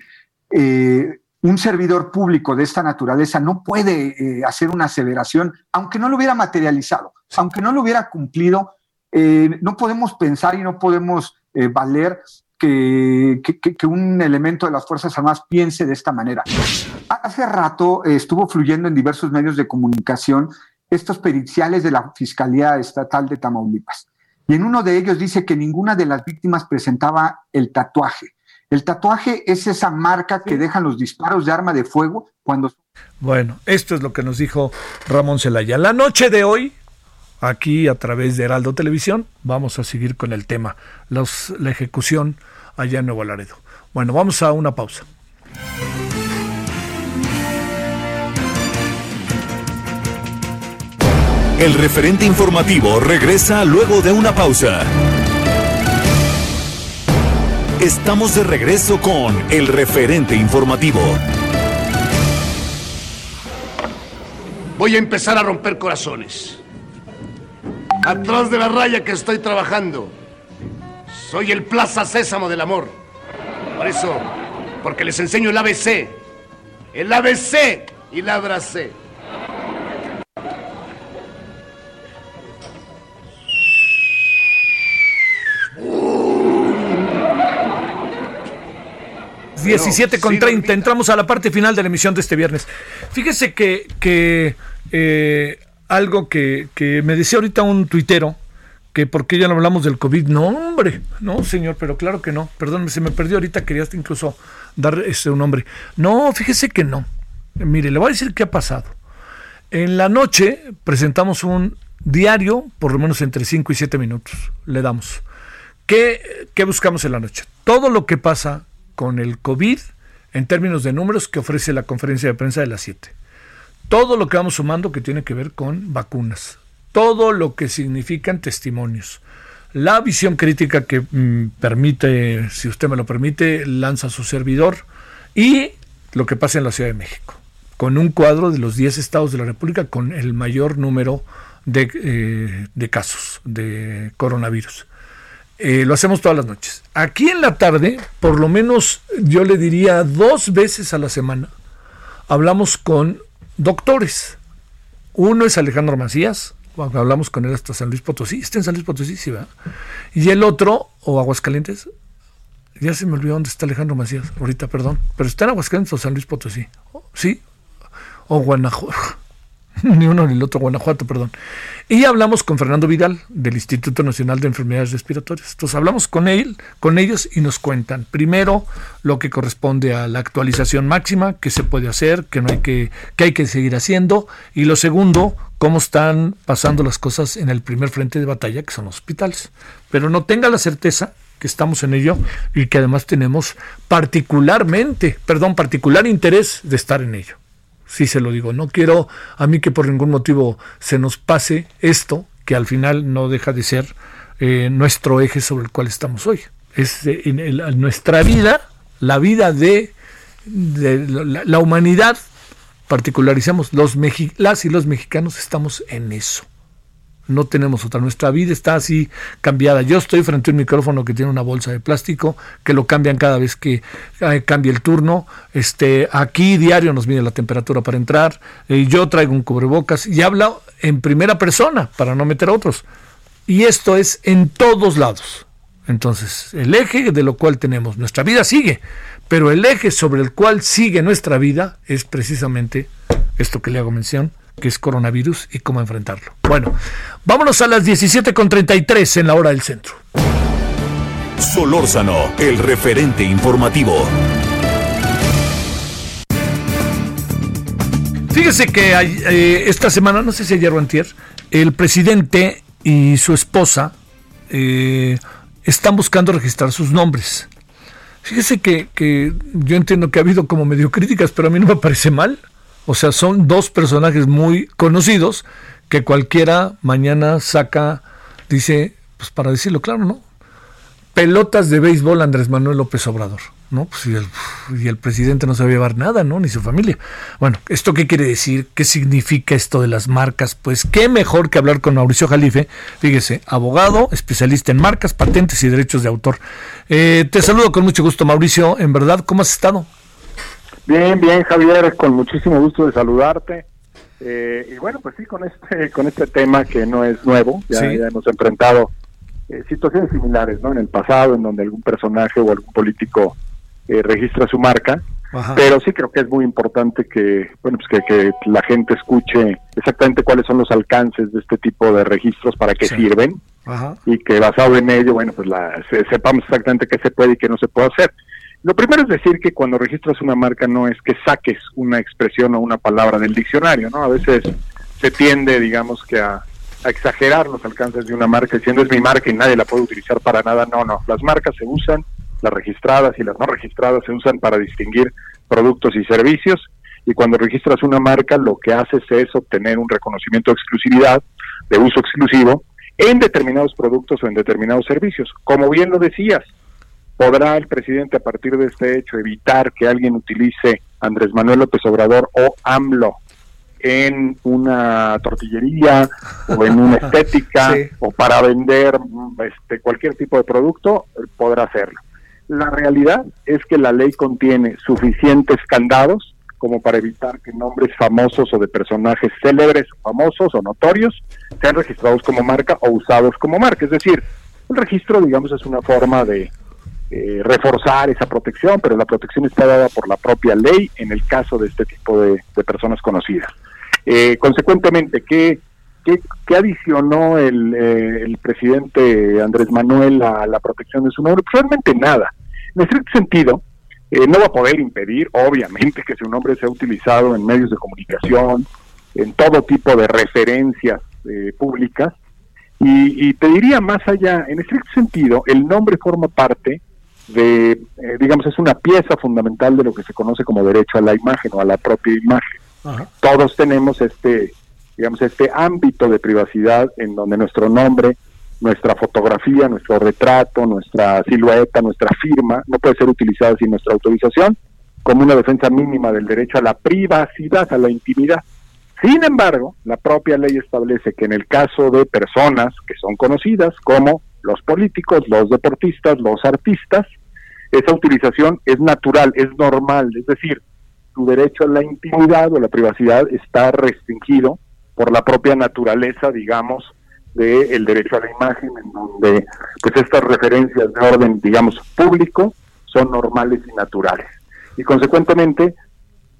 eh, un servidor público de esta naturaleza no puede eh, hacer una aseveración, aunque no lo hubiera materializado, aunque no lo hubiera cumplido, eh, no podemos pensar y no podemos valer que, que, un elemento de las Fuerzas Armadas piense de esta manera. Hace rato estuvo fluyendo en diversos medios de comunicación estos periciales de la Fiscalía Estatal de Tamaulipas. Y en uno de ellos dice que ninguna de las víctimas presentaba el tatuaje. El tatuaje es esa marca que dejan los disparos de arma de fuego cuando... Bueno, esto es lo que nos dijo Ramón Celaya. La noche de hoy, aquí a través de Heraldo Televisión, vamos a seguir con el tema, los, la ejecución allá en Nuevo Laredo. Bueno, vamos a una pausa. El referente informativo regresa luego de una pausa. Estamos de regreso con el referente informativo. Voy a empezar a romper corazones. Atrás de la raya que estoy trabajando. Soy el Plaza Sésamo del amor. Por eso, porque les enseño el ABC. El ABC y la abracé. 17 con 30. Entramos a la parte final de la emisión de este viernes. Fíjese que, que eh, algo que, me decía ahorita un tuitero, que por qué ya no hablamos del COVID. No, hombre, no, señor, pero claro que no. Perdón, se me perdió ahorita, quería incluso dar ese un nombre. No, fíjese que no. Mire, le voy a decir qué ha pasado. En la noche presentamos un diario, por lo menos entre 5 y 7 minutos, le damos. ¿Qué, ¿Qué buscamos en la noche? Todo lo que pasa con el COVID en términos de números que ofrece la conferencia de prensa de las 7. Todo lo que vamos sumando que tiene que ver con vacunas, todo lo que significan testimonios, la visión crítica que mm, permite, si usted me lo permite, lanza su servidor y lo que pasa en la Ciudad de México, con un cuadro de los 10 estados de la República con el mayor número de, eh, de casos de coronavirus. Eh, lo hacemos todas las noches. Aquí en la tarde, por lo menos yo le diría dos veces a la semana, hablamos con doctores. Uno es Alejandro Macías, hablamos con él hasta San Luis Potosí, está en San Luis Potosí, sí, ¿verdad? Y el otro, o Aguascalientes, ya se me olvidó dónde está Alejandro Macías, ahorita, perdón, pero está en Aguascalientes o San Luis Potosí, ¿sí? O Guanajuato. <laughs> ni uno ni el otro, Guanajuato, perdón. Y hablamos con Fernando Vidal del Instituto Nacional de Enfermedades Respiratorias. Entonces hablamos con él, con ellos y nos cuentan primero lo que corresponde a la actualización máxima, que se puede hacer, que no hay que, que hay que seguir haciendo, y lo segundo, cómo están pasando las cosas en el primer frente de batalla, que son los hospitales. Pero no tenga la certeza que estamos en ello y que además tenemos particularmente, perdón, particular interés de estar en ello sí se lo digo. No quiero a mí que por ningún motivo se nos pase esto, que al final no deja de ser eh, nuestro eje sobre el cual estamos hoy. Es eh, en, nuestra vida, la vida de, la, humanidad, particularizamos, los las y los mexicanos estamos en eso no tenemos otra. Nuestra vida está así cambiada. Yo estoy frente a un micrófono que tiene una bolsa de plástico, que lo cambian cada vez que eh, cambia el turno. Este, aquí diario nos mide la temperatura para entrar. Eh, yo traigo un cubrebocas y hablo en primera persona para no meter a otros. Y esto es en todos lados. Entonces, el eje de lo cual tenemos, nuestra vida sigue, pero el eje sobre el cual sigue nuestra vida es precisamente esto que le hago mención, que es coronavirus y cómo enfrentarlo. Bueno, vámonos a las 17.33 en la hora del centro. Solórzano, el referente informativo. Fíjese que eh, esta semana, no sé si ayer o antier, el presidente y su esposa eh, están buscando registrar sus nombres. Fíjese que, que yo entiendo que ha habido como medio críticas, pero a mí no me parece mal. O sea, son dos personajes muy conocidos que cualquiera mañana saca, dice, pues para decirlo claro, ¿no? Pelotas de béisbol Andrés Manuel López Obrador. ¿no? Pues y el, presidente no sabe llevar nada, ¿no? Ni su familia. Bueno, ¿esto qué quiere decir? ¿Qué significa esto de las marcas? Pues qué mejor que hablar con Mauricio Jalife, fíjese, abogado, especialista en marcas, patentes y derechos de autor. Eh, te saludo con mucho gusto, Mauricio. En verdad, ¿cómo has estado? Bien, bien, Javier, con muchísimo gusto de saludarte. Eh, y bueno, pues sí, con este, <laughs> con este tema que no es nuevo, ya, hemos enfrentado eh, situaciones similares, ¿no? En el pasado, en donde algún personaje o algún político eh, registra su marca. Pero sí creo que es muy importante que, bueno, pues que, la gente escuche exactamente cuáles son los alcances de este tipo de registros, para qué sirven, y que basado en ello, bueno, pues la, sepamos exactamente qué se puede y qué no se puede hacer. Lo primero es decir que cuando registras una marca no es que saques una expresión o una palabra del diccionario, ¿no? A veces se tiende, digamos, que a, a exagerar los alcances de una marca diciendo es mi marca y nadie la puede utilizar para nada. No, no, las marcas se usan las registradas y las no registradas se usan para distinguir productos y servicios y cuando registras una marca lo que haces es obtener un reconocimiento de exclusividad, de uso exclusivo, en determinados productos o en determinados servicios. Como bien lo decías, podrá el presidente a partir de este hecho evitar que alguien utilice Andrés Manuel López Obrador o AMLO en una tortillería o en una <laughs> estética o para vender este, cualquier tipo de producto, podrá hacerlo. La realidad es que la ley contiene suficientes candados como para evitar que nombres famosos o de personajes célebres, famosos o notorios sean registrados como marca o usados como marca. Es decir, el registro, digamos, es una forma de eh, reforzar esa protección, pero la protección está dada por la propia ley en el caso de este tipo de, personas conocidas. Eh, consecuentemente, ¿qué, qué, adicionó el, eh, el, presidente Andrés Manuel a la protección de su nombre? Pues nada. En estricto sentido, eh, no va a poder impedir, obviamente, que su nombre sea utilizado en medios de comunicación, en todo tipo de referencias eh, públicas. Y, te diría más allá, en estricto sentido, el nombre forma parte de, eh, digamos, es una pieza fundamental de lo que se conoce como derecho a la imagen o a la propia imagen. Todos tenemos este, digamos, este ámbito de privacidad en donde nuestro nombre nuestra fotografía, nuestro retrato, nuestra silueta, nuestra firma, no puede ser utilizada sin nuestra autorización, como una defensa mínima del derecho a la privacidad, a la intimidad. Sin embargo, la propia ley establece que en el caso de personas que son conocidas como los políticos, los deportistas, los artistas, esa utilización es natural, es normal, es decir, su derecho a la intimidad o la privacidad está restringido por la propia naturaleza, digamos, del derecho a la imagen, en donde pues estas referencias de orden, digamos, público son normales y naturales. Y consecuentemente,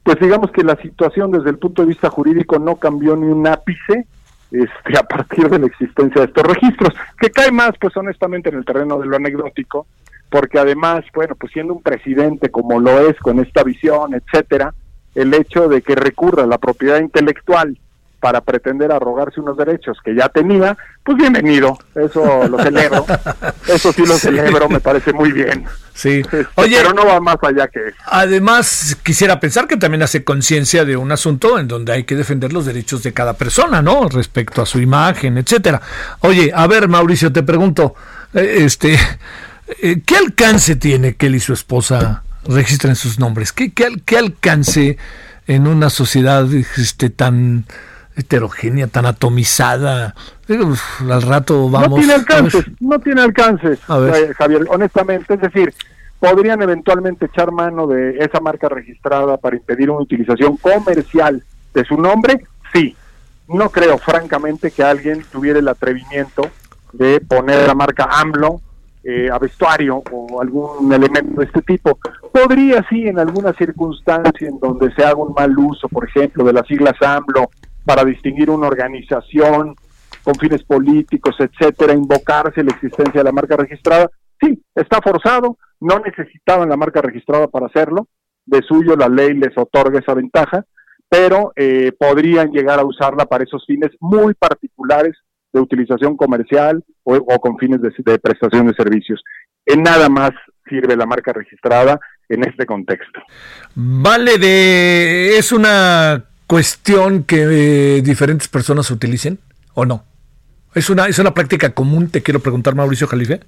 pues digamos que la situación desde el punto de vista jurídico no cambió ni un ápice este, <laughs> a partir de la existencia de estos registros, que cae más, pues honestamente, en el terreno de lo anecdótico, porque además, bueno, pues siendo un presidente como lo es, con esta visión, etcétera, el hecho de que recurra a la propiedad intelectual para pretender arrogarse unos derechos que ya tenía, pues bienvenido, eso lo celebro, <laughs> eso sí lo celebro, me parece muy bien. Sí, este, Oye, pero no va más allá que eso. Además, quisiera pensar que también hace conciencia de un asunto en donde hay que defender los derechos de cada persona, ¿no? Respecto a su imagen, etcétera. Oye, a ver, Mauricio, te pregunto, eh, este, ¿qué alcance tiene que él y su esposa registren sus nombres? ¿Qué, qué, qué alcance en una sociedad este, tan heterogénea, tan atomizada. al rato vamos. No tiene alcances, no tiene alcances, eh, Javier, honestamente. Es decir, podrían eventualmente echar mano de esa marca registrada para impedir una utilización comercial de su nombre, sí. No creo, francamente, que alguien tuviera el atrevimiento de poner la marca AMLO eh, a vestuario o algún elemento de este tipo. Podría, sí, en alguna circunstancia en donde se haga un mal uso, por ejemplo, de las siglas AMLO para distinguir una organización con fines políticos, etcétera, invocarse la existencia de la marca registrada. Sí, está forzado, no necesitaban la marca registrada para hacerlo, de suyo la ley les otorga esa ventaja, pero eh, podrían llegar a usarla para esos fines muy particulares de utilización comercial o, con fines de, de, prestación de servicios. En nada más sirve la marca registrada en este contexto. Vale de... ¿Es una cuestión que eh, diferentes personas utilicen o no? ¿Es una, ¿Es una práctica común, te quiero preguntar, Mauricio Jalife?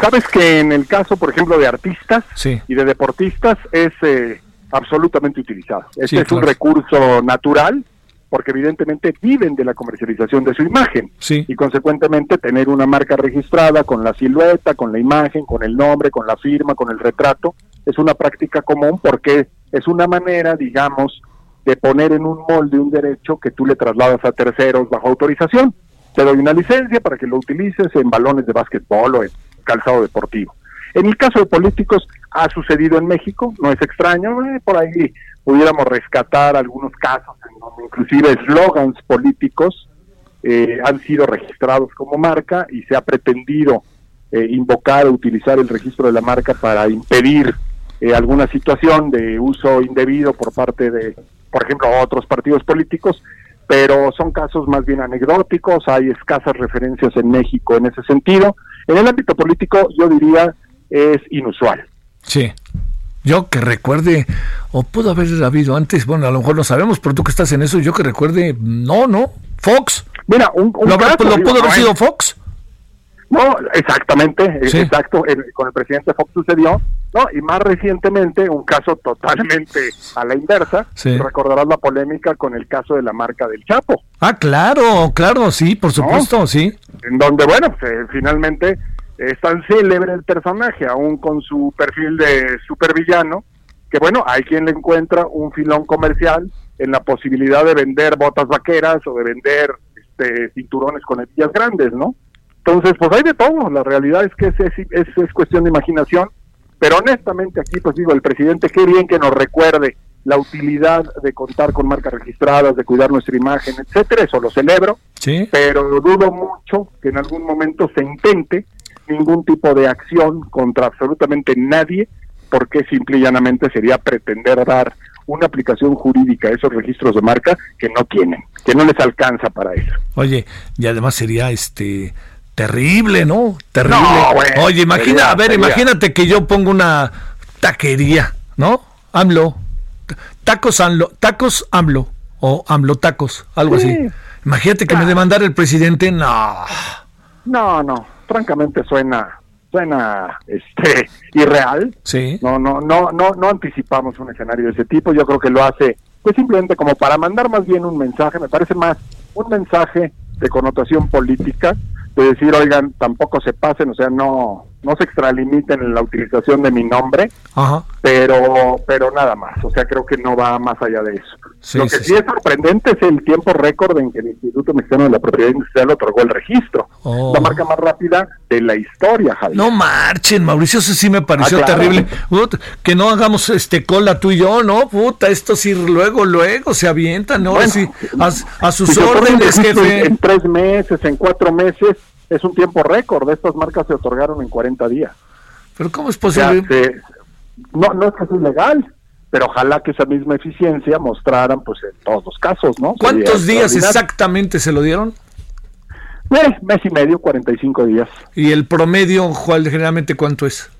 Sabes que en el caso, por ejemplo, de artistas y de deportistas es eh, absolutamente utilizado. Este es un recurso natural porque evidentemente viven de la comercialización de su imagen y consecuentemente tener una marca registrada con la silueta, con la imagen, con el nombre, con la firma, con el retrato, es una práctica común porque es una manera, digamos, de poner en un molde un derecho que tú le trasladas a terceros bajo autorización. Te doy una licencia para que lo utilices en balones de básquetbol o en calzado deportivo. En el caso de políticos ha sucedido en México, no es extraño, eh, por ahí pudiéramos rescatar algunos casos inclusive eslogans políticos eh, han sido registrados como marca y se ha pretendido eh, invocar o utilizar el registro de la marca para impedir alguna situación de uso indebido por parte de, por ejemplo, otros partidos políticos, pero son casos más bien anecdóticos, hay escasas referencias en México en ese sentido. En el ámbito político yo diría es inusual. Sí. Yo que recuerde, o pudo haber habido antes, bueno, a lo mejor no sabemos, pero tú que estás en eso, yo que recuerde, no, no, Fox. Mira, un, ¿Lo, pudo haber sido Fox? No, exactamente, exacto, con el presidente Fox sucedió, no, y más recientemente, un caso totalmente a la inversa, recordarás la polémica con el caso de la marca del Chapo. Ah, claro, claro, sí, por supuesto, sí. En donde, bueno, pues, eh, finalmente es tan célebre el personaje, aún con su perfil de supervillano, que bueno, hay quien le encuentra un filón comercial en la posibilidad de vender botas vaqueras o de vender este, cinturones con hebillas grandes, ¿no? Entonces, pues hay de todo, la realidad es que es, es, es cuestión de imaginación, pero honestamente aquí pues digo, el presidente, qué bien que nos recuerde la utilidad de contar con marcas registradas, de cuidar nuestra imagen, etcétera, eso lo celebro, ¿Sí? pero dudo mucho que en algún momento se intente ningún tipo de acción contra absolutamente nadie, porque simple y llanamente sería pretender dar una aplicación jurídica a esos registros de marca que no tienen, que no les alcanza para eso. Oye, y además sería este terrible, ¿no? Terrible. Oye, imagina, a ver, imagínate que yo pongo una taquería, ¿no? AMLO, tacos AMLO, tacos AMLO o AMLO tacos, algo así. Imagínate que me demandara el presidente, no. No, no francamente suena suena este <laughs> irreal. Sí. No no no no no anticipamos un escenario de ese tipo. Yo creo que lo hace pues simplemente como para mandar más bien un mensaje, me parece más un mensaje de connotación política de decir, oigan, tampoco se pasen, o sea, no no se extralimiten en la utilización de mi nombre, pero pero nada más, o sea, creo que no va más allá de eso. Lo que sí, es sorprendente es el tiempo récord en que el Instituto Mexicano de la Propiedad Industrial otorgó el registro. Oh. La marca más rápida de la historia, Javier. No marchen, Mauricio, eso sí me pareció ah, terrible. que no hagamos este cola tú y yo, ¿no? Puta, esto sí luego, luego se avientan, ¿no? a, sus órdenes, jefe. En tres meses, en cuatro meses, es un tiempo récord. Estas marcas se otorgaron en 40 días. ¿Pero cómo es posible? no, no es que sea ilegal, pero ojalá que esa misma eficiencia mostraran pues en todos los casos, ¿no? ¿Cuántos días exactamente se lo dieron? Eh, mes y medio, 45 días. ¿Y el promedio, generalmente cuánto es?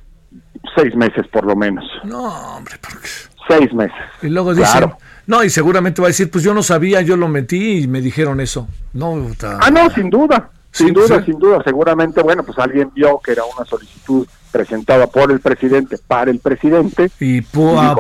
Seis meses por lo menos. No, hombre, ¿por qué? Seis meses. Y luego dicen, no, y seguramente va a decir, pues yo no sabía, yo lo metí y me dijeron eso. No, ah, no, sin duda. Sin duda, sin duda, seguramente, bueno, pues alguien vio que era una solicitud presentada por el presidente para el presidente y, púa,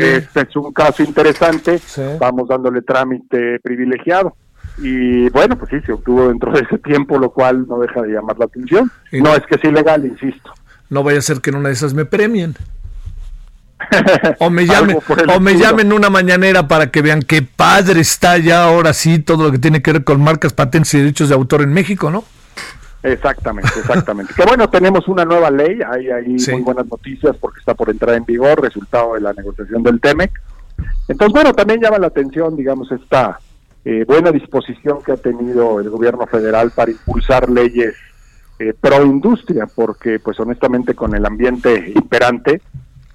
este es un caso interesante, vamos dándole trámite privilegiado. Y bueno, pues sí, se obtuvo dentro de ese tiempo, lo cual no deja de llamar la atención. no, es que es ilegal, insisto. No vaya a ser que en una de esas me premien. O me <laughs> llamen o me llamen una mañanera para que vean qué padre está ya ahora sí todo lo que tiene que ver con marcas, patentes y derechos de autor en México, ¿no? Exactamente, exactamente. que bueno, tenemos una nueva ley, hay ahí muy buenas noticias porque está por entrar en vigor, resultado de la negociación del TEMEC. Entonces, bueno, también llama la atención, digamos, esta eh, buena disposición que ha tenido el gobierno federal para impulsar leyes eh, pro industria, porque pues honestamente con el ambiente imperante,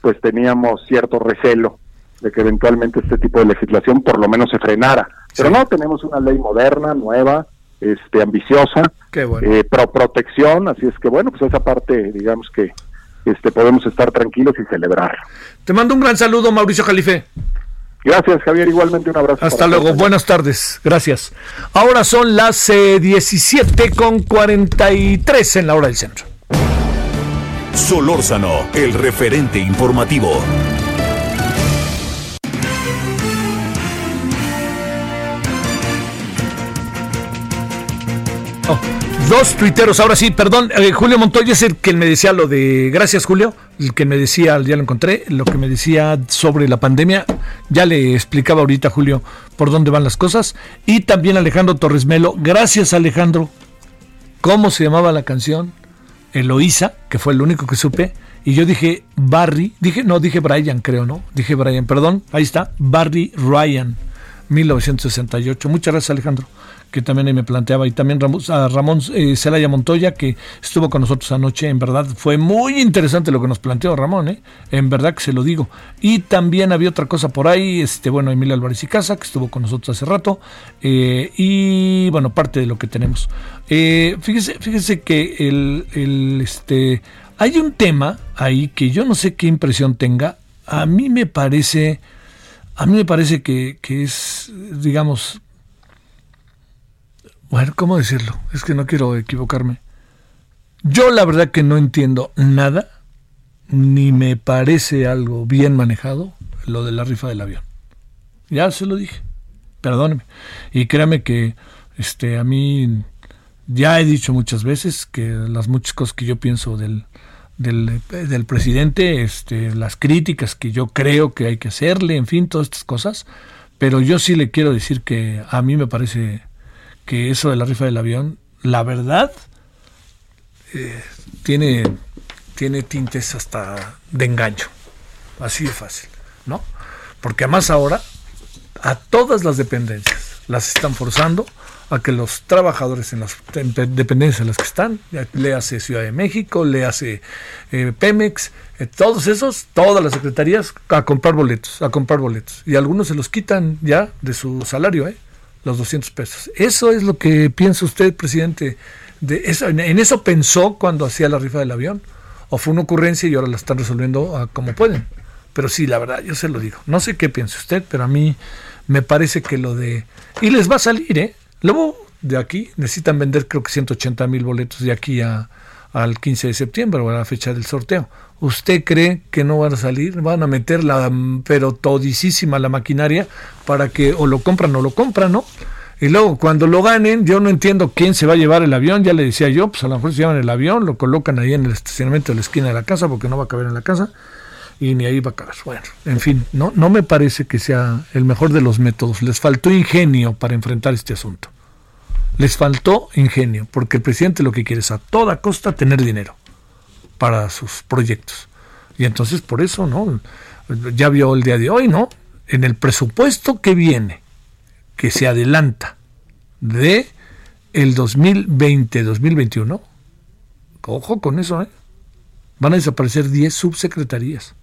pues teníamos cierto recelo de que eventualmente este tipo de legislación por lo menos se frenara. Pero no, tenemos una ley moderna, nueva, este ambiciosa, eh, pro protección, así es que bueno, pues esa parte digamos que este, podemos estar tranquilos y celebrar. Te mando un gran saludo, Mauricio Jalife. Gracias, Javier. Igualmente un abrazo. Hasta luego. Buenas tardes. Gracias. Ahora son las 17 eh, con 43 en la hora del centro. Solórzano, el referente informativo. Oh, dos tuiteros, ahora sí, perdón, eh, Julio Montoya es el que me decía lo de, gracias Julio, el que me decía, ya lo encontré, lo que me decía sobre la pandemia, ya le explicaba ahorita Julio por dónde van las cosas, y también Alejandro Torres Melo, gracias Alejandro, ¿cómo se llamaba la canción? Eloísa, que fue el único que supe, y yo dije Barry, dije, no, dije Brian, creo, ¿no? Dije Brian, perdón, ahí está, Barry Ryan, 1968. Muchas gracias Alejandro que también ahí me planteaba, y también a Ramón eh, Celaya Montoya, que estuvo con nosotros anoche, en verdad fue muy interesante lo que nos planteó Ramón, ¿eh? en verdad que se lo digo. Y también había otra cosa por ahí, este bueno, Emilio Álvarez y Casa, que estuvo con nosotros hace rato, eh, y bueno, parte de lo que tenemos. Eh, fíjese, fíjese que el, el, este, hay un tema ahí que yo no sé qué impresión tenga, a mí me parece... A mí me parece que, que es, digamos, bueno, ¿cómo decirlo? Es que no quiero equivocarme. Yo la verdad que no entiendo nada, ni me parece algo bien manejado lo de la rifa del avión. Ya se lo dije, perdóneme. Y créame que este, a mí ya he dicho muchas veces que las muchas cosas que yo pienso del, del, presidente, este, las críticas que yo creo que hay que hacerle, en fin, todas estas cosas, pero yo sí le quiero decir que a mí me parece que eso de la rifa del avión, la verdad, eh, tiene, tiene tintes hasta de engaño. Así de fácil, ¿no? Porque además ahora a todas las dependencias las están forzando a que los trabajadores en las dependencias en las que están, le hace Ciudad de México, le hace eh, Pemex, eh, todos esos, todas las secretarías, a comprar boletos, a comprar boletos. Y algunos se los quitan ya de su salario, ¿eh? Los 200 pesos. Eso es lo que piensa usted, presidente. De eso, ¿En eso pensó cuando hacía la rifa del avión? ¿O fue una ocurrencia y ahora la están resolviendo como pueden? Pero sí, la verdad, yo se lo digo. No sé qué piensa usted, pero a mí me parece que lo de... Y les va a salir, ¿eh? Luego de aquí necesitan vender creo que 180 mil boletos de aquí a, al 15 de septiembre o a la fecha del sorteo. ¿Usted cree que no van a salir? Van a meter la, pero todisísima la maquinaria para que o lo compran o lo compran, ¿no? Y luego cuando lo ganen, yo no entiendo quién se va a llevar el avión, ya le decía yo, pues a lo mejor se llevan el avión, lo colocan ahí en el estacionamiento de la esquina de la casa porque no va a caber en la casa y ni ahí va a caber. Bueno, en fin, no, no me parece que sea el mejor de los métodos. Les faltó ingenio para enfrentar este asunto. Les faltó ingenio, porque el presidente lo que quiere es a toda costa tener dinero para sus proyectos. Y entonces por eso, ¿no? Ya vio el día de hoy, ¿no? En el presupuesto que viene, que se adelanta de el 2020-2021, ojo con eso, ¿eh? Van a desaparecer 10 subsecretarías.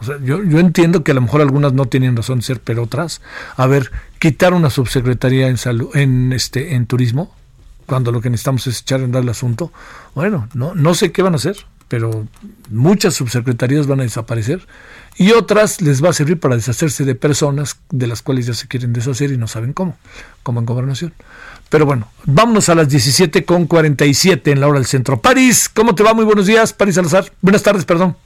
O sea, yo, yo entiendo que a lo mejor algunas no tienen razón de ser, pero otras, a ver, quitar una subsecretaría en salud, en este, en turismo, cuando lo que necesitamos es echar a andar el asunto. Bueno, no, no sé qué van a hacer, pero muchas subsecretarías van a desaparecer y otras les va a servir para deshacerse de personas de las cuales ya se quieren deshacer y no saben cómo, como en gobernación. Pero bueno, vámonos a las 17 con 47 en la hora del centro. París, ¿cómo te va? Muy buenos días, París Salazar. Buenas tardes, perdón.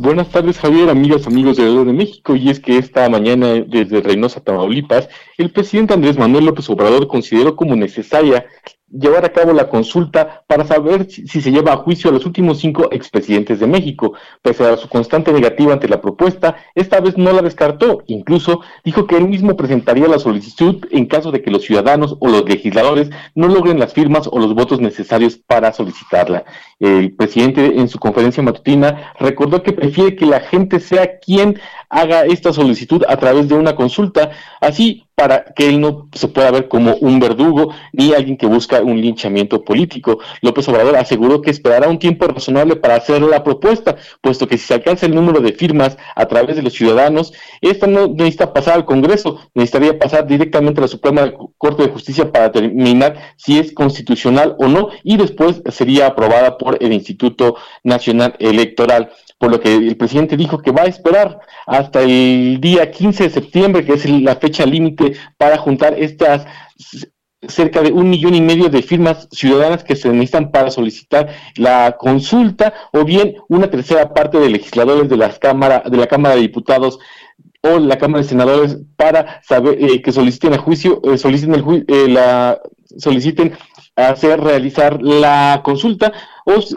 Buenas tardes, Javier, amigas, amigos de de México. Y es que esta mañana, desde Reynosa, Tamaulipas, el presidente Andrés Manuel López Obrador consideró como necesaria llevar a cabo la consulta para saber si, se lleva a juicio a los últimos cinco expresidentes de México. Pese a su constante negativa ante la propuesta, esta vez no la descartó. Incluso dijo que él mismo presentaría la solicitud en caso de que los ciudadanos o los legisladores no logren las firmas o los votos necesarios para solicitarla. El presidente en su conferencia matutina recordó que prefiere que la gente sea quien haga esta solicitud a través de una consulta, así para que él no se pueda ver como un verdugo ni alguien que busca un linchamiento político. López Obrador aseguró que esperará un tiempo razonable para hacer la propuesta, puesto que si se alcanza el número de firmas a través de los ciudadanos, esta no necesita pasar al Congreso, necesitaría pasar directamente a la Suprema Corte de Justicia para determinar si es constitucional o no, y después sería aprobada por el Instituto Nacional Electoral por lo que el presidente dijo que va a esperar hasta el día 15 de septiembre, que es la fecha límite para juntar estas cerca de un millón y medio de firmas ciudadanas que se necesitan para solicitar la consulta o bien una tercera parte de legisladores de las cámara de la Cámara de Diputados o la Cámara de Senadores para saber eh, que soliciten a juicio eh, soliciten el eh, la soliciten hacer realizar la consulta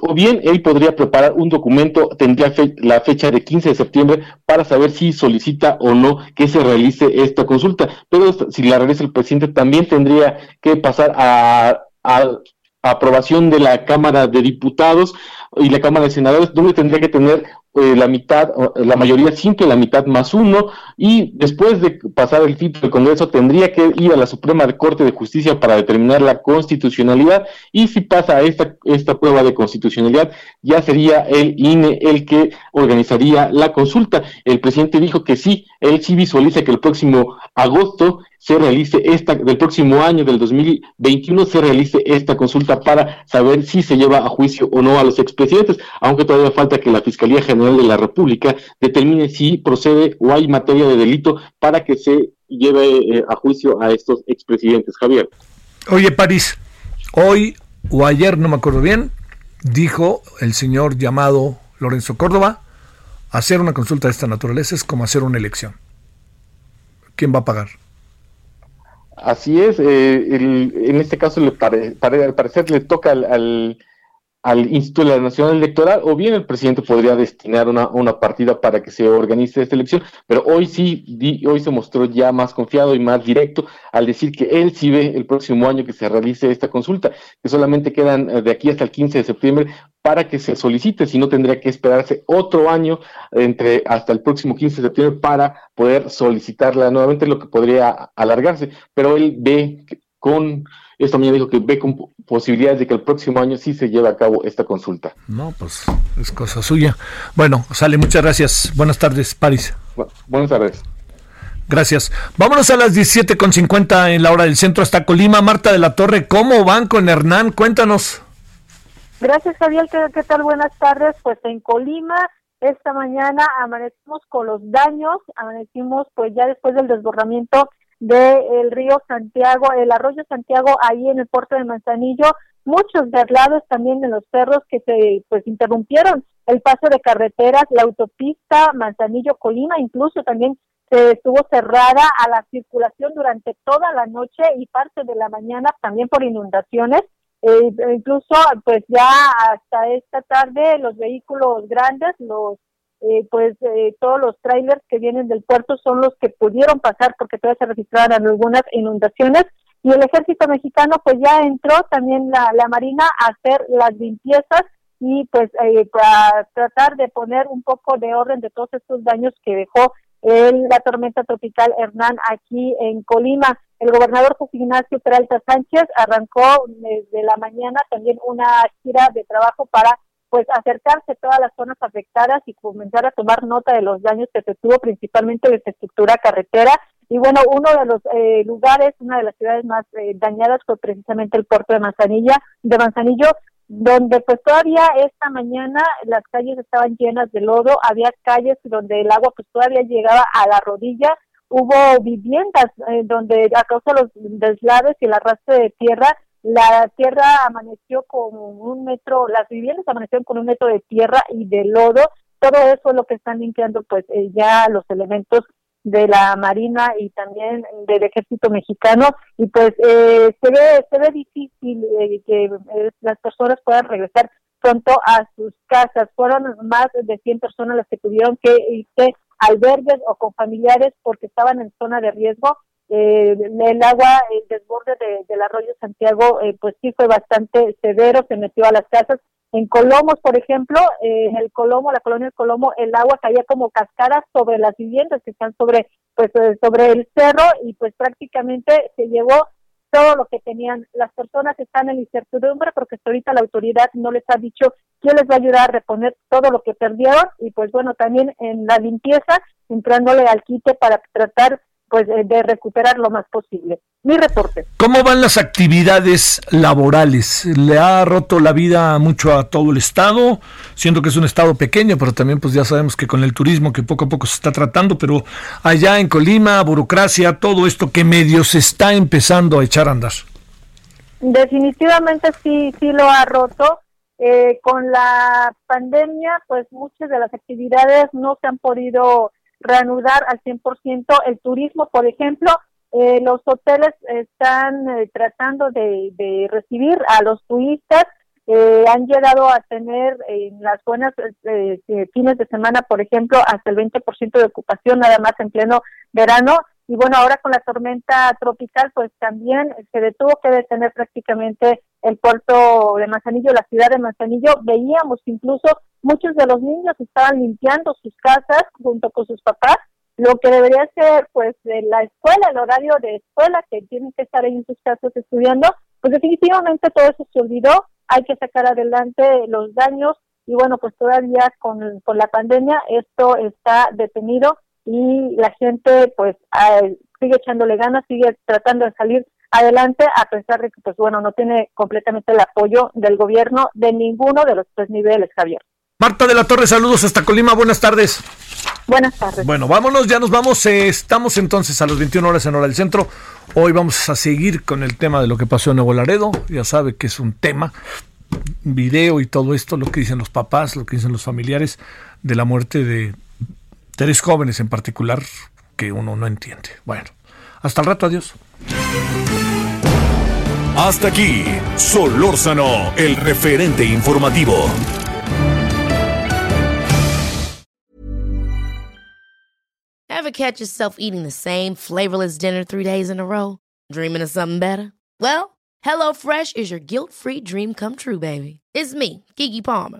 o, bien él podría preparar un documento, tendría la fecha de 15 de septiembre para saber si solicita o no que se realice esta consulta. Pero si la realiza el presidente también tendría que pasar a, a aprobación de la Cámara de Diputados y la Cámara de Senadores, donde tendría que tener eh, la mitad, la mayoría simple, la mitad más uno, y después de pasar el filtro del Congreso tendría que ir a la Suprema Corte de Justicia para determinar la constitucionalidad, y si pasa esta, esta prueba de constitucionalidad, ya sería el INE el que organizaría la consulta. El presidente dijo que sí, él sí visualiza que el próximo agosto se realice esta, del próximo año, del 2021, se realice esta consulta para saber si se lleva a juicio o no a los expresidentes, aunque todavía falta que la Fiscalía General de la República determine si procede o hay materia de delito para que se lleve eh, a juicio a estos expresidentes. Javier. Oye, París, hoy o ayer, no me acuerdo bien, dijo el señor llamado Lorenzo Córdoba, hacer una consulta de esta naturaleza es como hacer una elección. ¿Quién va a pagar? Así es, eh, en este caso le al parecer le toca al, al, Instituto Nacional Electoral o bien el presidente podría destinar una, una, partida para que se organice esta elección, pero hoy sí, hoy se mostró ya más confiado y más directo al decir que él sí ve el próximo año que se realice esta consulta, que solamente quedan eh, de aquí hasta el 15 de septiembre para que se solicite, si no tendría que esperarse otro año entre hasta el próximo 15 de septiembre para poder solicitarla nuevamente, lo que podría alargarse, pero él ve con, esto también dijo que ve con posibilidades de que el próximo año sí se lleve a cabo esta consulta. No, pues es cosa suya. Bueno, sale, muchas gracias. Buenas tardes, París. buenas tardes. Gracias. Vámonos a las 17.50 en la hora del centro hasta Colima. Marta de la Torre, ¿cómo van con Hernán? Cuéntanos. Gracias, Javier. ¿Qué, tal? Buenas tardes. Pues en Colima, esta mañana amanecimos con los daños, amanecimos pues ya después del desbordamiento del río Santiago, el arroyo Santiago, ahí en el puerto de Manzanillo, muchos deslados también en los cerros que se pues interrumpieron el paso de carreteras, la autopista Manzanillo-Colima, incluso también se estuvo cerrada a la circulación durante toda la noche y parte de la mañana también por inundaciones. Eh, incluso, pues ya hasta esta tarde los vehículos grandes, los eh, pues eh, todos los trailers que vienen del puerto son los que pudieron pasar porque todavía se registraron algunas inundaciones y el ejército mexicano pues ya entró también la, la marina a hacer las limpiezas y pues para tratar de poner un poco de orden de todos estos daños que dejó la tormenta tropical Hernán aquí en Colima. El gobernador José Ignacio Peralta Sánchez arrancó desde la mañana también una gira de trabajo para pues acercarse a todas las zonas afectadas y comenzar a tomar nota de los daños que se tuvo principalmente de infraestructura carretera. Y bueno, uno de los eh, lugares, una de las ciudades más eh, dañadas fue precisamente el puerto de Manzanilla, de Manzanillo, donde pues todavía esta mañana las calles estaban llenas de lodo, había calles donde el agua pues todavía llegaba a la rodilla, hubo viviendas eh, donde a causa de los deslaves y el arrastre de tierra, la tierra amaneció con un metro, las viviendas amanecieron con un metro de tierra y de lodo, todo eso es lo que están limpiando pues eh, ya los elementos de la Marina y también del Ejército Mexicano y pues eh, se ve se ve difícil eh, que eh, las personas puedan regresar pronto a sus casas. Fueron más de 100 personas las que tuvieron que irse albergues o con familiares porque estaban en zona de riesgo. El agua, el desborde del arroyo Santiago, pues sí fue bastante severo, se metió a las casas En Colomos, por ejemplo, eh, el Colomo, la colonia del Colomo, el agua caía como cascadas sobre las viviendas que están sobre, pues, eh, sobre el cerro y pues prácticamente se llevó todo lo que tenían. Las personas están en incertidumbre porque hasta ahorita la autoridad no les ha dicho quién les va a ayudar a reponer todo lo que perdieron y pues bueno, también en la limpieza, entrándole al quite para tratar pues de recuperar lo más posible. Mi reporte. ¿Cómo van las actividades laborales? ¿Le ha roto la vida mucho a todo el estado? Siento que es un estado pequeño, pero también pues ya sabemos que con el turismo que poco a poco se está tratando, pero allá en Colima, burocracia, todo esto que medio se está empezando a echar a andar. Definitivamente sí, sí lo ha roto. Eh, con la pandemia, pues muchas de las actividades no se han podido reanudar al 100%. El turismo, por ejemplo, eh, los hoteles están eh, tratando de, recibir a los turistas. Eh, han llegado a tener en las buenas fines de semana, por ejemplo, hasta el 20% de ocupación nada más en pleno verano. Y bueno, ahora con la tormenta tropical, pues también se detuvo que detener prácticamente el puerto de Manzanillo, la ciudad de Manzanillo. Veíamos incluso muchos de los niños estaban limpiando sus casas junto con sus papás, lo que debería ser pues de la escuela, el horario de escuela que tienen que estar ahí en sus casas estudiando, pues definitivamente todo eso se olvidó, hay que sacar adelante los daños y bueno, pues todavía con, con la pandemia esto está detenido y la gente pues sigue echándole ganas, sigue tratando de salir adelante a pesar de que pues bueno, no tiene completamente el apoyo del gobierno de ninguno de los tres niveles, Javier. Marta de la Torre, saludos hasta Colima, buenas tardes. Buenas tardes. Bueno, vámonos, ya nos vamos. Eh, estamos entonces a las 21 horas en hora del centro. Hoy vamos a seguir con el tema de lo que pasó en Nuevo Laredo. Ya sabe que es un tema, video y todo esto, lo que dicen los papás, lo que dicen los familiares de la muerte de tres jóvenes en particular que uno no entiende. Bueno, hasta el rato, adiós. Hasta aquí, Solórzano, el referente informativo. Ever catch yourself eating the same flavorless dinner three days in a row? Dreaming of something better? Well, HelloFresh is your guilt-free dream come true, baby. It's me, Kiki Palmer.